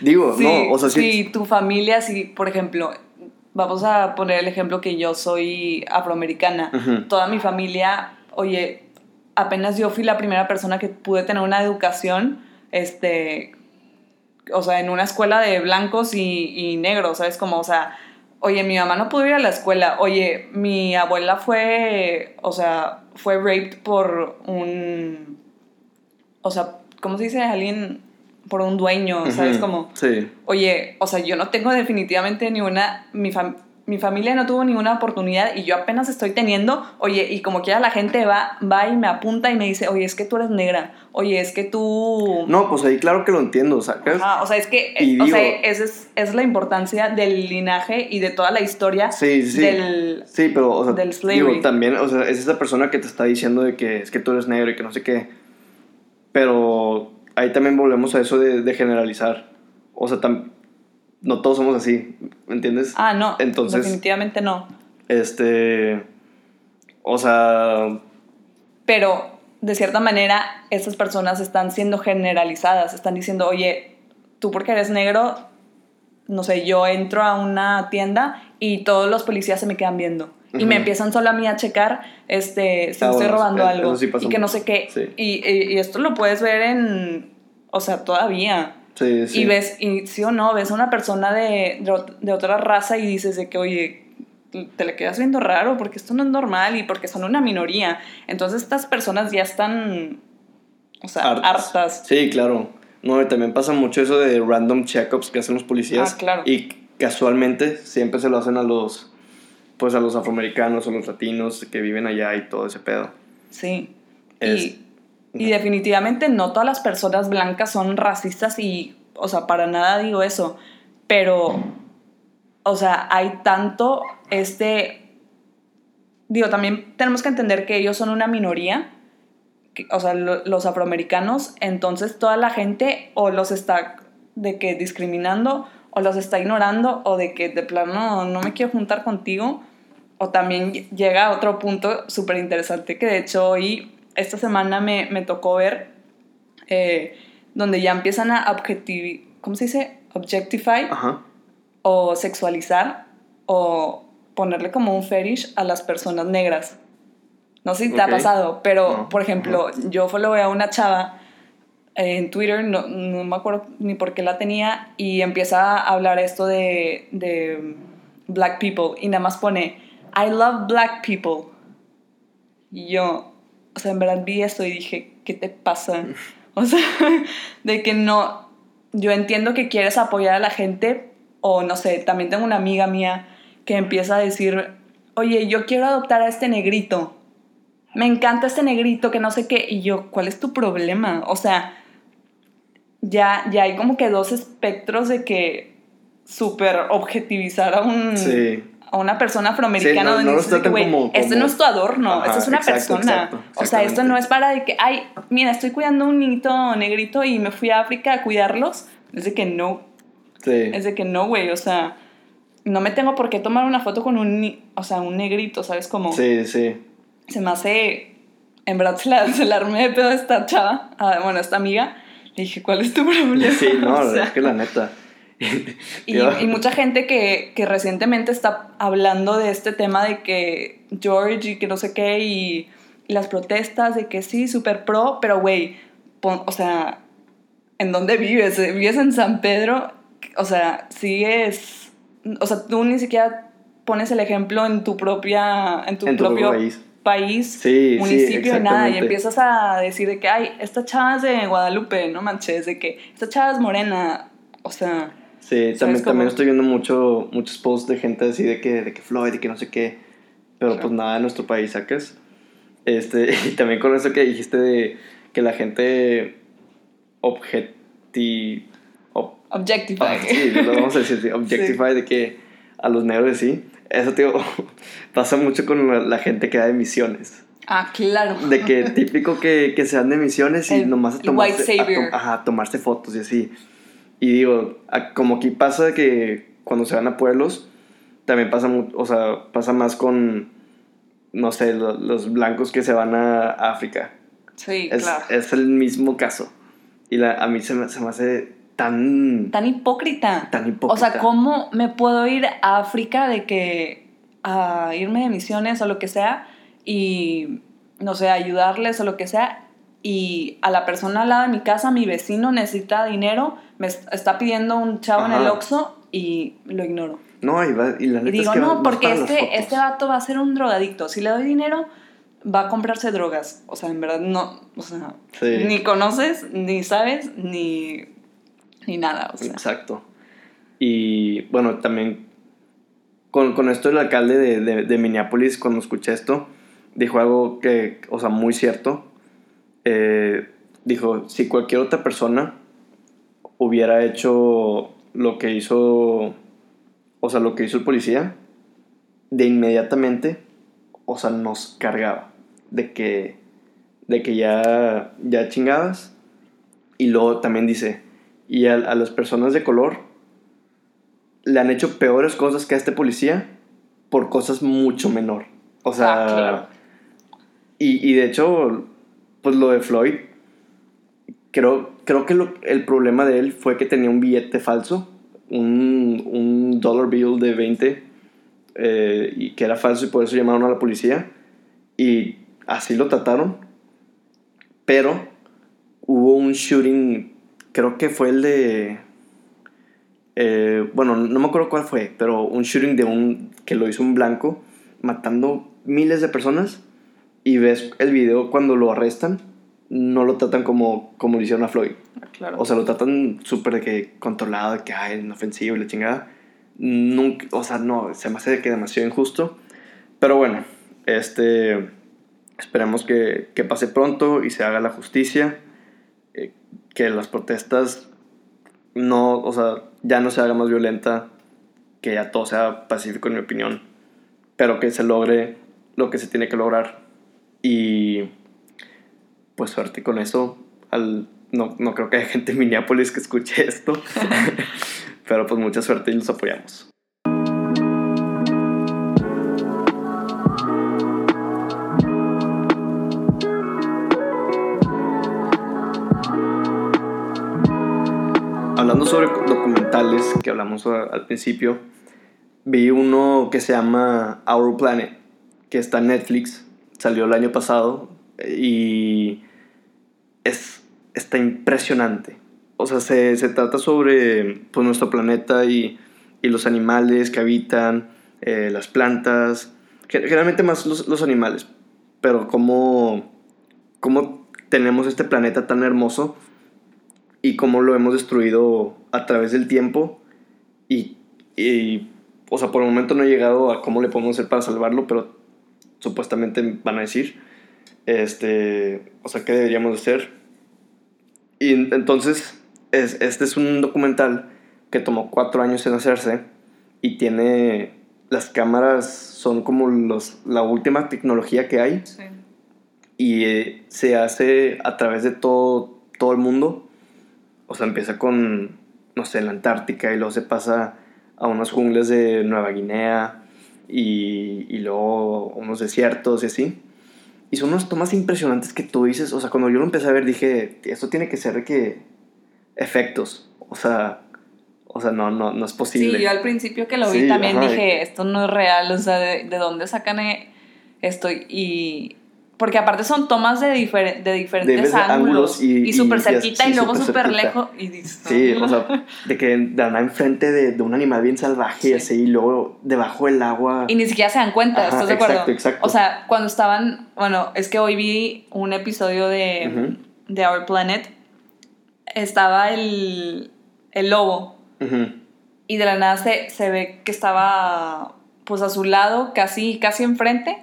Digo, no, o sea, sí. Si tu familia, si, por ejemplo, vamos a poner el ejemplo que yo soy afroamericana. Toda mi familia, oye, apenas yo fui la primera persona que pude tener una educación, este, o sea, en una escuela de blancos y, y negros, ¿sabes? Como, o sea, oye, mi mamá no pudo ir a la escuela, oye, mi abuela fue, o sea, fue raped por un, o sea, ¿cómo se dice? Alguien por un dueño, ¿sabes? Como, sí. oye, o sea, yo no tengo definitivamente ni una, mi, mi familia no tuvo ninguna oportunidad y yo apenas estoy teniendo, oye, y como quiera la gente va, va y me apunta y me dice, oye, es que tú eres negra, oye, es que tú... No, pues ahí claro que lo entiendo, ¿sabes? o sea, es que, o sea, esa es, es, la importancia del linaje y de toda la historia sí, sí, del, sí, pero, o sea, del slavery. Digo, también, o sea, es esa persona que te está diciendo de que es que tú eres negro y que no sé qué, pero ahí también volvemos a eso de, generalizar. O sea, no todos somos así, ¿me entiendes? Ah, no. Entonces, definitivamente no. Este, o sea... Pero, de cierta manera, esas personas están siendo generalizadas, están diciendo, oye, tú porque eres negro, no sé, yo entro a una tienda y todos los policías se me quedan viendo. Y me empiezan solo a mí a checar este, si ah, estoy robando algo. y que no sé qué. Y, y, esto lo puedes ver en, o sea, todavía. Sí, sí. Y ves, y sí o no, ves a una persona de, de, de otra raza y dices de que, oye, te le quedas viendo raro porque esto no es normal y porque son una minoría. Entonces estas personas ya están, o sea, hartas. Sí, claro. No, y también pasa mucho eso de random checkups que hacen los policías. Ah, claro. Y casualmente siempre se lo hacen a los, pues a los afroamericanos o los latinos que viven allá y todo ese pedo. Sí. Es- Y, y definitivamente no todas las personas blancas son racistas y, o sea, para nada digo eso, pero, o sea, hay tanto este, digo, también tenemos que entender que ellos son una minoría, que- o sea, lo- los afroamericanos, entonces toda la gente o los está de que discriminando o los está ignorando o de que de plano no me quiero juntar contigo o también ll- llega a otro punto súper interesante que de hecho hoy, esta semana me, me tocó ver, eh, donde ya empiezan a objectivi ¿cómo se dice? Objectify Ajá. o sexualizar o ponerle como un fetish a las personas negras. No sé si te ha pasado, pero No. por ejemplo, yo followé a una chava en Twitter, no, no me acuerdo ni por qué la tenía, y empieza a hablar esto de, de black people y nada más pone, I love black people. Y yo, o sea, en verdad vi esto y dije, ¿qué te pasa? O sea, de que no, yo entiendo que quieres apoyar a la gente, o no sé, también tengo una amiga mía que empieza a decir, oye, yo quiero adoptar a este negrito. Me encanta este negrito que no sé qué. Y yo, ¿cuál es tu problema? O sea, ya, ya hay como que dos espectros de que súper objetivizar a un... Sí. A una persona afroamericana Sí, no- donde no dices tratan como- este como- no es tu adorno, Ajá, esto es una exacto, persona. exacto, o sea, esto no es para de que, ay, mira, estoy cuidando un niñito negrito y me fui a África a cuidarlos. Es de que no, Sí. es de que no, güey, o sea, no me tengo por qué tomar una foto con un, ni- o sea, un negrito, ¿sabes? Como Sí, sí. se me hace, en verdad se la, se la armé de pedo a esta chava, a- bueno, a esta amiga. Le dije, ¿cuál es tu problema? Sí, no, O sea, es que la neta. y, y mucha gente que, que recientemente está hablando de este tema de que George y que no sé qué y, y las protestas de que sí, súper pro, pero güey, o sea, ¿en dónde vives? ¿Vives en San Pedro? O sea, sigues, o sea, tú ni siquiera pones el ejemplo en tu propia, en tu En tu propio país. país, Sí, sí, municipio y nada, y empiezas a decir de que, ay, esta chava es de Guadalupe, no manches, de que esta chava es morena, o sea... Sí, también, también estoy viendo mucho, muchos posts de gente así de que, de que Floyd y que no sé qué. Pero Claro. pues nada de nuestro país, ¿sacas? Este, y también con eso que dijiste de que la gente objeti... ob- Objectify. ah, sí, lo vamos a decir, sí, objectify de que a los negros sí. Eso, tío, pasa mucho con la, la gente que da de misiones. Ah, claro. De que típico que, que sean de misiones y El- nomás a tomarse, white a to- ajá, a tomarse fotos y así. Y digo, como aquí pasa que cuando se van a pueblos, también pasa, o sea, pasa más con, no sé, lo- los blancos que se van a África. Sí, Es, claro. es el mismo caso. Y la, a mí se me, se me hace tan... Tan hipócrita. Tan O hipócrita. sea, ¿cómo me puedo ir a África de que a irme de misiones o lo que sea y, no sé, ayudarles o lo que sea y a la persona al lado de mi casa, mi vecino necesita dinero, me est- está pidiendo un chavo en el. Oxxo y lo ignoro. No, y, va- y la Y neta digo, es que no, porque este, este vato va a ser un drogadicto. Si le doy dinero, va a comprarse drogas. O sea, en verdad, no, o sea, Sí. ni conoces, ni sabes, ni, ni nada. O sea. Exacto. Y bueno, también con, con esto el alcalde de, de, de Minneapolis, cuando escuché esto, dijo algo que, o sea, muy cierto. Eh, dijo, si cualquier otra persona hubiera hecho lo que hizo, o sea, lo que hizo el policía, de inmediatamente, o sea, nos cargaba. De que, de que ya, ya chingadas. Y luego también dice, y a, a las personas de color le han hecho peores cosas que a este policía por cosas mucho menor. O sea, Ah, claro. y, y de hecho, pues lo de Floyd, creo, creo que lo- el problema de él fue que tenía un billete falso, un, un dollar bill de 20, eh, y que era falso y por eso llamaron a la policía. Y así lo trataron. Pero hubo un shooting creo que fue el de... eh, bueno, no me acuerdo cuál fue, pero un shooting de un... que lo hizo un blanco, matando miles de personas. Y ves el video cuando lo arrestan, no lo tratan como, como lo hicieron a Floyd. Ah, Claro. O sea, lo tratan súper que controlado, de que hay inofensivo y la chingada. Nunca, o sea, no, se me hace de que demasiado injusto. Pero bueno, este. Esperemos que, que pase pronto y se haga la justicia. eh, que las protestas no, o sea, ya no se haga más violenta. Que ya todo sea pacífico, en mi opinión. Pero que se logre lo que se tiene que lograr. Y pues suerte con eso. Al, no, no creo que haya gente en Minneapolis que escuche esto. Pero pues mucha suerte y los apoyamos. Hablando sobre documentales que hablamos al principio, vi uno que se llama Our Planet, que está en Netflix, salió el año pasado y es, está impresionante. O sea, se, se trata sobre pues, nuestro planeta y, y los animales que habitan, eh, las plantas, ge- generalmente más los, los animales, pero cómo, cómo tenemos este planeta tan hermoso y cómo lo hemos destruido a través del tiempo y, y, o sea, por el momento no he llegado a cómo le podemos hacer para salvarlo, pero supuestamente van a decir, este, o sea, qué deberíamos hacer. Y en- entonces, es, este es un documental que tomó cuatro años en hacerse y tiene, las cámaras son como los, la última tecnología que hay Sí. y eh, se hace a través de todo, todo el mundo. O sea, empieza con, no sé, la Antártica y luego se pasa a unas junglas de Nueva Guinea y, y luego unos desiertos y así. Y son unas tomas impresionantes que tú dices, o sea, cuando yo lo empecé a ver dije, esto tiene que ser que efectos, o sea, o sea, no, no, no es posible. Sí, yo al principio que lo vi Sí, también ajá, dije, esto no es real, o sea, ¿de, de dónde sacan eh, esto? Y... Porque aparte son tomas de, difer- de diferentes De ángulos, ángulos y- y, súper y cerquita y luego súper lejos. Y Sí, o sea, de que de la nada enfrente de, de un animal bien salvaje y Sí. así, y luego debajo del agua. Y ni siquiera se dan cuenta, Ajá, ¿estás de acuerdo? exacto, exacto. O sea, cuando estaban, bueno, es que hoy vi un episodio de, de Our Planet, estaba el, el lobo y de la nada se, se ve que estaba pues a su lado, casi, casi enfrente,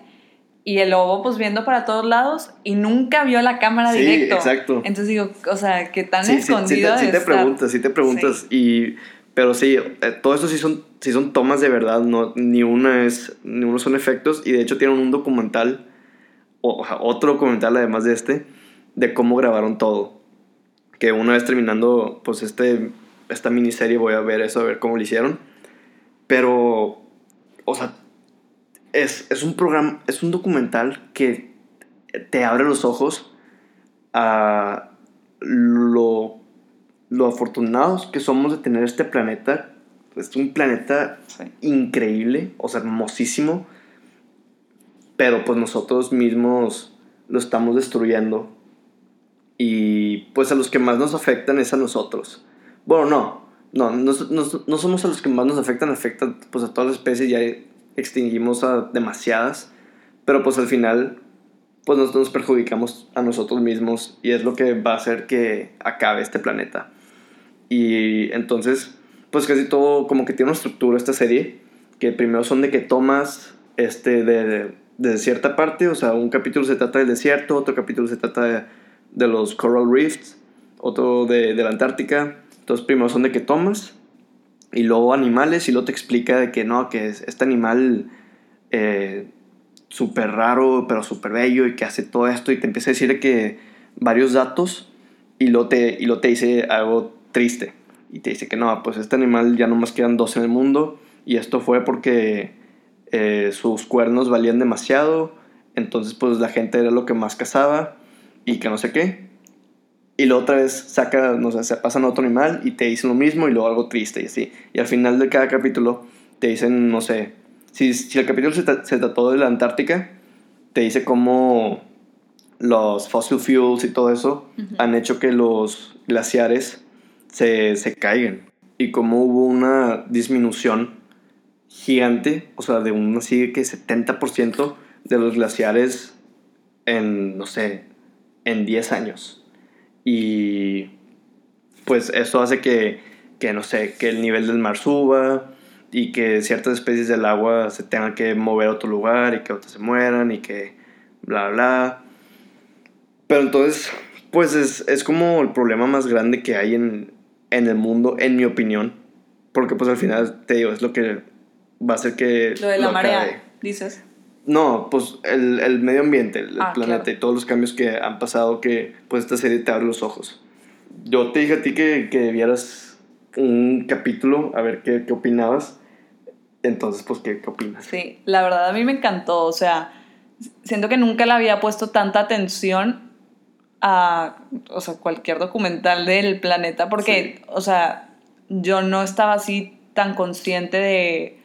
y el lobo pues viendo para todos lados y nunca vio la cámara Sí, directo. exacto. Entonces digo, o sea, que tan Sí, escondido sí, sí te preguntas, sí te preguntas. Y, pero sí, eh, todo esto sí son, sí son tomas de verdad, no, ni, una es, ni uno son efectos. Y de hecho tienen un documental, o, o sea, otro documental además de este, de cómo grabaron todo. Que una vez terminando pues este, esta miniserie voy a ver eso, a ver cómo lo hicieron. Pero, o sea, es, es un programa, es un documental que te abre los ojos a lo, lo afortunados que somos de tener este planeta. Es un planeta Sí. increíble, o sea, hermosísimo. Pero pues nosotros mismos lo estamos destruyendo. Y pues a los que más nos afectan es a nosotros. Bueno, no. No, no, no, no somos a los que más nos afectan, afectan pues a todas las especies, ya extinguimos a demasiadas. Pero pues al final pues nos, perjudicamos a nosotros mismos y es lo que va a hacer que acabe este planeta. Y entonces, pues casi todo como que tiene una estructura esta serie, que primero son de que tomas este, de, de cierta parte, o sea, un capítulo se trata del desierto, otro capítulo se trata de, de los coral reefs, otro de, de la Antártica. Entonces primero son de que tomas y luego animales y luego te explica de que no, que es, este animal... Eh, súper raro, pero súper bello y que hace todo esto y te empieza a decir que varios datos y lo te, y lo te dice algo triste. Y te dice que no, pues este animal ya nomás quedan dos en el mundo y esto fue porque eh, sus cuernos valían demasiado, entonces pues la gente era lo que más cazaba y que no sé qué. Y luego otra vez saca, no sé, se pasan a otro animal y te dicen lo mismo y luego algo triste y así. Y al final de cada capítulo te dicen, no sé, si, si el capítulo se, tra- se trató de la Antártica, te dice cómo los fossil fuels y todo eso Ujú. han hecho que los glaciares se, se caigan. Y como hubo una disminución gigante, o sea, de un así que 70% de los glaciares en, no sé, en 10 años. Y pues eso hace que, que, no sé, que el nivel del mar suba y que ciertas especies del agua se tengan que mover a otro lugar y que otras se mueran y que bla, bla. Pero entonces, pues es, es como el problema más grande que hay en, en el mundo, en mi opinión. Porque pues al final, te digo, es lo que va a hacer que... Lo de la marea, dices. No, pues el, el medio ambiente, el Ah, planeta claro. y todos los cambios que han pasado que pues esta serie te abre los ojos. Yo te dije a ti que, que vieras un capítulo, a ver qué, qué opinabas. Entonces, pues, ¿qué, qué opinas? Sí, la verdad a mí me encantó, o sea, siento que nunca le había puesto tanta atención a, o sea, cualquier documental del planeta, porque, o sea, yo no estaba así tan consciente de,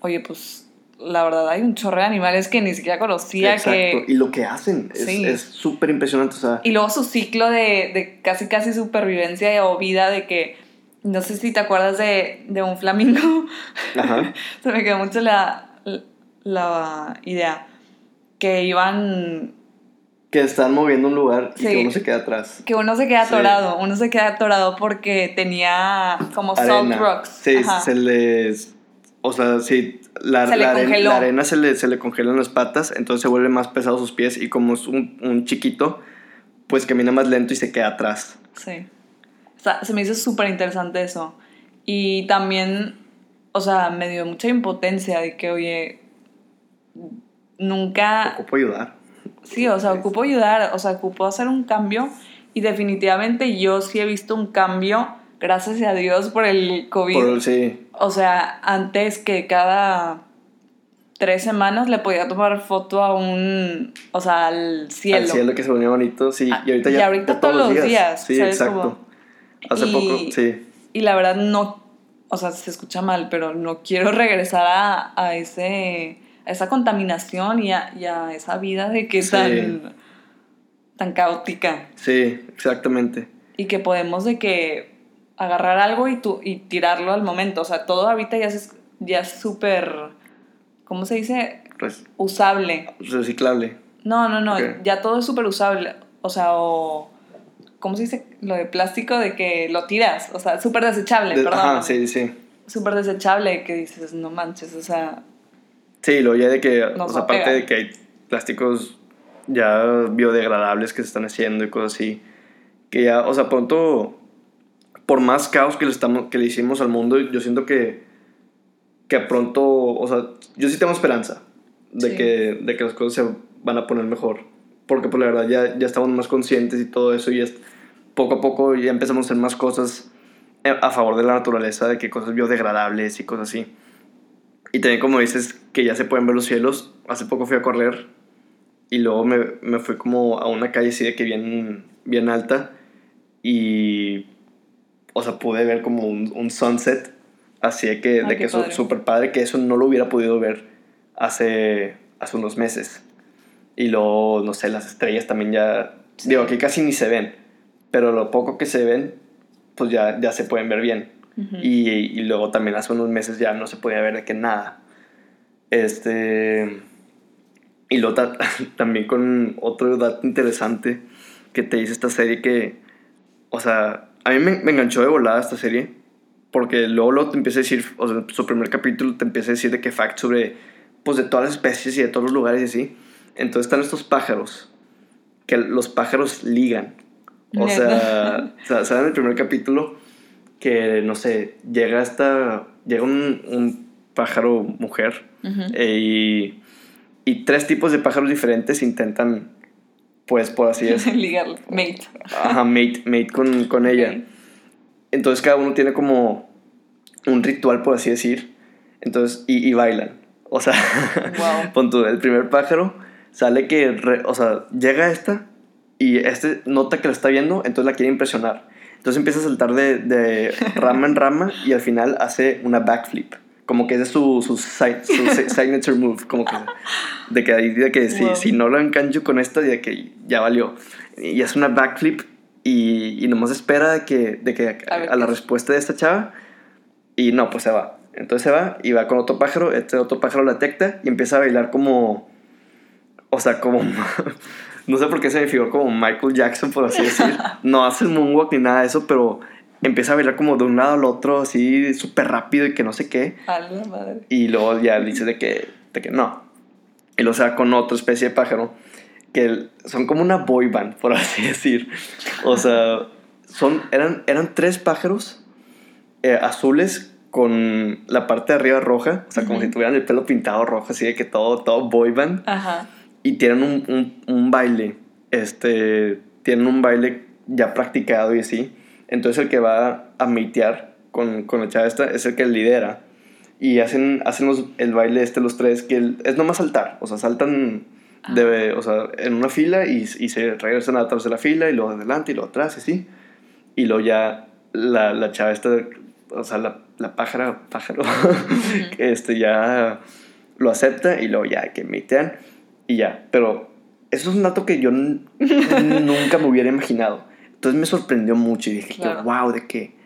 oye, pues, la verdad hay un chorro de animales que ni siquiera conocía Exacto. que... Y lo que hacen es Sí. súper impresionante. O sea, Y luego su ciclo de, de casi casi supervivencia o vida de que, no sé si te acuerdas de, de un flamingo, ajá. se me quedó mucho la, la idea, que iban, Que están moviendo un lugar y Sí. que uno se queda atrás. que uno se queda Sí. atorado, uno se queda atorado porque tenía como salt Arena. rocks. Sí, Ajá. se les. O sea, sí, la, Se la arena se le, se le congelan las patas, entonces se vuelve más pesado sus pies y como es un, un chiquito, pues camina más lento y se queda atrás. Sí. O sea, se me hizo súper interesante eso. Y también, o sea, me dio mucha impotencia de que, oye, nunca... Ocupo ayudar. Sí, o sea, ocupo ayudar, o sea, ocupo hacer un cambio y definitivamente yo sí he visto un cambio, gracias a Dios por el COVID. Por, sí, O sea, antes que cada tres semanas le podía tomar foto a un, o sea, al cielo. al cielo que se ponía bonito, sí. Ah, Y ahorita y ya, ahorita ya todos los días, Sí, ¿sabes exacto. Hace Y- poco, sí. Y la verdad no, o sea, se escucha mal, pero no quiero regresar a, a ese, a esa contaminación y a, y a esa vida de que Sí. tan, tan caótica. Sí, exactamente. Y que podemos de que agarrar algo y, tu, y tirarlo al momento. O sea, todo ahorita ya es ya súper, ¿cómo se dice? Res- Usable. reciclable. No, no, no, Ok. ya todo es súper usable. O sea, o... ¿Cómo se dice? Lo de plástico de que lo tiras. O sea, súper desechable, De- perdón. Ajá, sí, sí. Súper desechable que dices, no manches, o sea... Sí, lo ya de que, o sea, aparte de que hay plásticos ya biodegradables que se están haciendo y cosas así, que ya, o sea, pronto, por más caos que le, estamos, que le hicimos al mundo, yo siento que, que pronto, o sea, yo sí tengo esperanza de, Sí. que, de que las cosas se van a poner mejor, porque pues la verdad ya, ya estamos más conscientes y todo eso y es, poco a poco ya empezamos a hacer más cosas eh, a favor de la naturaleza, de que cosas biodegradables y cosas así. Y también como dices que ya se pueden ver los cielos, hace poco fui a correr y luego me, me fui como a una calle así de que bien, bien alta y, o sea, pude ver como un, un sunset, así de que, Ay, de qué que padre. súper padre, que eso no lo hubiera podido ver hace, hace unos meses. Y luego, no sé, las estrellas también ya, Sí. digo, aquí casi ni se ven, pero lo poco que se ven, pues ya, ya se pueden ver bien. ujú. Y, y luego también hace unos meses ya no se podía ver de que nada. Este. Y luego ta- también con otro dato interesante que te dice esta serie que. O sea, a mí me, me enganchó de volada esta serie. Porque luego, luego te empieza a decir, o sea, su primer capítulo te empieza a decir de que facts sobre, pues de todas las especies y de todos los lugares y así. Entonces están estos pájaros, que los pájaros ligan. O sea, o sea, ¿saben el primer capítulo? Que, no sé, llega esta, llega un, un pájaro mujer Ujú. eh, y, y tres tipos de pájaros diferentes intentan, pues por así decirlo, Ligarlo. Mate. ajá, mate, mate con, con ella. Entonces cada uno tiene como un ritual, por así decir. Entonces, y, y bailan. O sea, Wow. pon tú, el primer pájaro sale que, re- o sea, llega esta y este nota que la está viendo, entonces la quiere impresionar. Entonces empieza a saltar de, de rama en rama y al final hace una backflip. Como que ese es su, su, su si- signature move. Como que de que, de que si, Wow. si no lo engancho con esta, de que ya valió. Y hace una backflip y, y nomás espera de que, de que A la respuesta de esta chava y no, pues se va. Entonces se va y va con otro pájaro, este otro pájaro la detecta y empieza a bailar como, o sea, como, no sé por qué se me figuró como Michael Jackson, por así decir. No hace el moonwalk ni nada de eso, pero empieza a bailar como de un lado al otro, así súper rápido y que no sé qué. A la madre. Y luego ya dice de que, de que no. Y luego se va con otra especie de pájaro que son como una boy band, por así decir. O sea, son, eran, eran tres pájaros eh, azules con la parte de arriba roja, o sea, como Ujú. si tuvieran el pelo pintado rojo, así de que todo, todo boy band. Ajá. Y tienen un, un, un baile, este, tienen un baile ya practicado y así. Entonces el que va a meitear con, con la chava esta es el que lidera. Y hacen, hacen los- el baile este los tres, que el- es nomás saltar. O sea, saltan de, o sea, en una fila y, y se regresan atrás de la fila y luego adelante y luego atrás y así. Y luego ya la, la chava esta, o sea, la, la pájara, pájaro, este ya lo acepta y luego ya que meitean y ya. Pero eso es un dato que yo nunca me hubiera imaginado. Entonces me sorprendió mucho y dije Claro. que, wow, de que,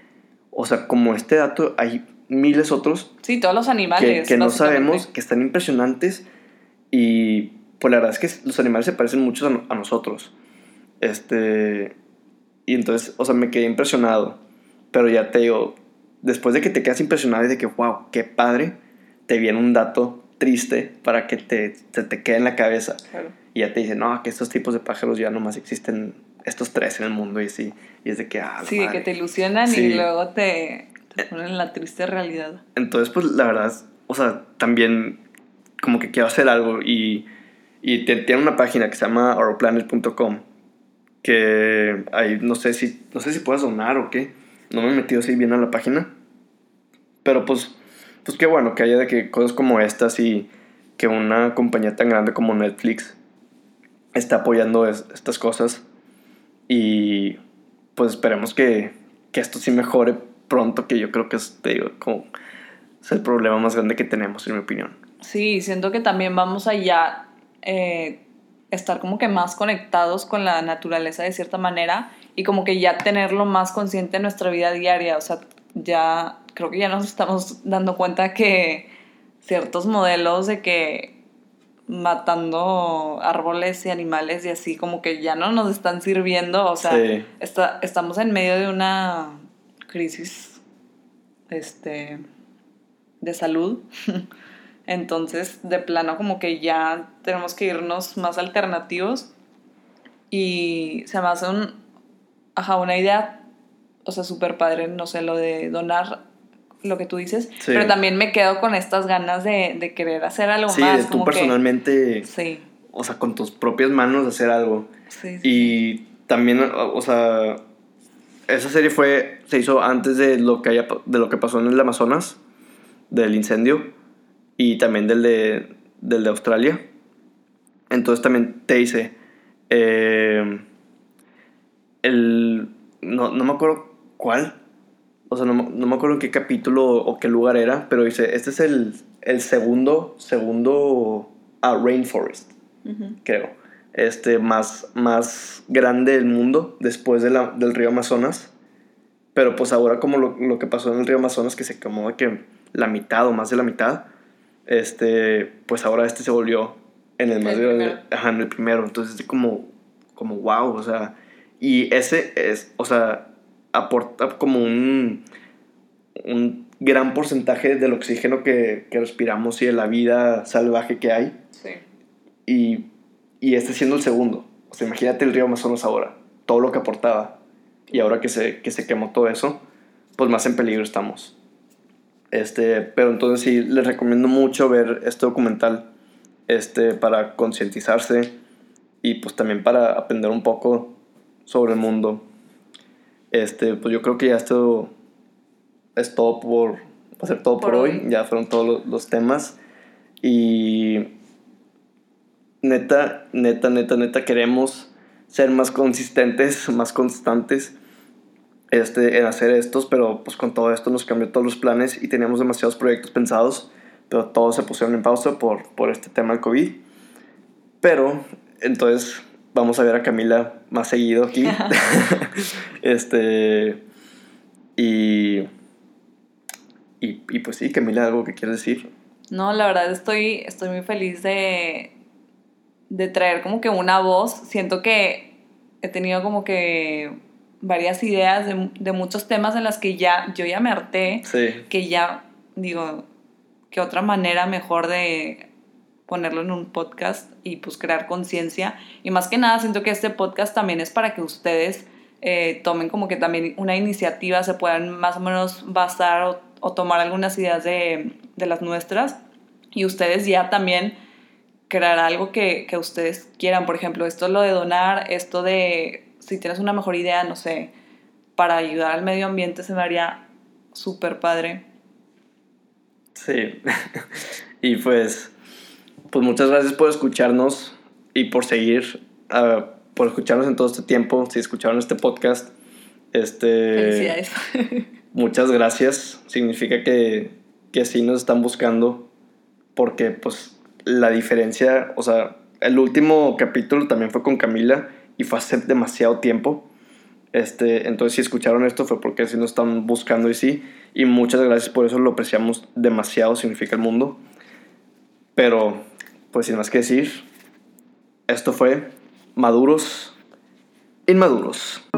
o sea, como este dato, hay miles otros Sí, todos los que, animales. que no básicamente. sabemos, que están impresionantes y pues la verdad es que los animales se parecen mucho a, no- a nosotros. Este, y entonces, o sea, me quedé impresionado, pero ya te digo, después de que te quedas impresionado y de que, wow, qué padre, te viene un dato triste para que te, te, te quede en la cabeza. Claro. Y ya te dicen, no, que estos tipos de pájaros ya nomás existen estos tres en el mundo y así. Y es de que, ah, Sí, de que madre. te ilusionan Sí. y luego te, te ponen en la triste realidad. Entonces, pues la verdad, o sea, también como que quiero hacer algo y, y te- tiene una página que se llama ourplanet.com que ahí no sé si no sé si puedes donar o qué. No me he metido así bien a la página. Pero pues pues qué bueno que haya de que cosas como estas y que una compañía tan grande como Netflix está apoyando es- estas cosas y pues esperemos que, que esto sí mejore pronto, que yo creo que es, como es el problema más grande que tenemos, en mi opinión. Sí, siento que también vamos a ya eh, estar como que más conectados con la naturaleza de cierta manera y como que ya tenerlo más consciente en nuestra vida diaria. O sea, ya creo que ya nos estamos dando cuenta que ciertos modelos de que matando árboles y animales y así como que ya no nos están sirviendo. O sea, Sí. está, estamos en medio de una crisis este, de salud. Entonces, de plano, como que ya tenemos que irnos más alternativos. Y se me hace un, ajá, una idea, o sea, súper padre, no sé, lo de donar lo que tú dices. Sí. Pero también me quedo con estas ganas de, de querer hacer algo Sí, más. de tú como que- personalmente, sí, o sea, con tus propias manos hacer algo. sí, sí. Y también, o sea, esa serie fue, se hizo antes de lo que, haya, de lo que pasó en el Amazonas, del incendio, y también del de, del de Australia. Entonces también te dice, eh, el, no, no me acuerdo cuál, o sea, no, me- no me acuerdo en qué capítulo o qué lugar era, pero dice, este es el, el segundo, segundo ah, rainforest Ujú. creo. Este, más, más grande del mundo después de la- del río Amazonas. Pero pues ahora como lo, lo que pasó en el río Amazonas, que se quemó que la mitad o más de la mitad, este, pues ahora este se volvió en el más El grande, ajá, en el primero. Entonces es como, como wow, o sea, y ese es, o sea, aporta como un, un gran porcentaje del oxígeno que, que respiramos y de la vida salvaje que hay Sí. y, y este siendo el segundo. O sea, imagínate el río Amazonas ahora, todo lo que aportaba. Y ahora que se, que se quemó todo eso, pues más en peligro estamos. Este, pero entonces sí, les recomiendo mucho ver este documental este, para concientizarse y pues también para aprender un poco sobre el mundo. Este, pues yo creo que ya esto es todo por, va a ser todo por, Por hoy. hoy. Ya fueron todos los, los temas. Y neta, neta, neta, neta, queremos ser más consistentes, más constantes este, en hacer estos, pero pues con todo esto nos cambió todos los planes y teníamos demasiados proyectos pensados, pero todos se pusieron en pausa por, por este tema del COVID. Pero entonces vamos a ver a Camila más seguido aquí. este. Y, y. Y pues sí, Camila, ¿algo que quieres decir? No, la verdad estoy, estoy muy feliz de, de traer como que una voz. Siento que he tenido como que varias ideas de, de muchos temas en las que ya yo ya me harté. Sí. Que ya, digo, que otra manera mejor de ponerlo en un podcast y pues crear conciencia. Y más que nada, siento que este podcast también es para que ustedes eh, tomen como que también una iniciativa, se puedan más o menos basar o, o tomar algunas ideas de, de, las nuestras y ustedes ya también crear algo que, que ustedes quieran. Por ejemplo, esto es lo de donar, esto de si tienes una mejor idea, no sé, para ayudar al medio ambiente se me haría súper padre. Sí. y pues pues muchas gracias por escucharnos y por seguir, uh, por escucharnos en todo este tiempo, si escucharon este podcast. Este, Felicidades. muchas gracias, significa que, que sí nos están buscando, porque pues la diferencia, o sea, el último capítulo también fue con Camila y fue hace demasiado tiempo. Este, entonces si escucharon esto fue porque sí nos están buscando y sí. Y muchas gracias por eso, lo apreciamos demasiado, significa el mundo. Pero pues sin más que decir, esto fue Maduros Inmaduros.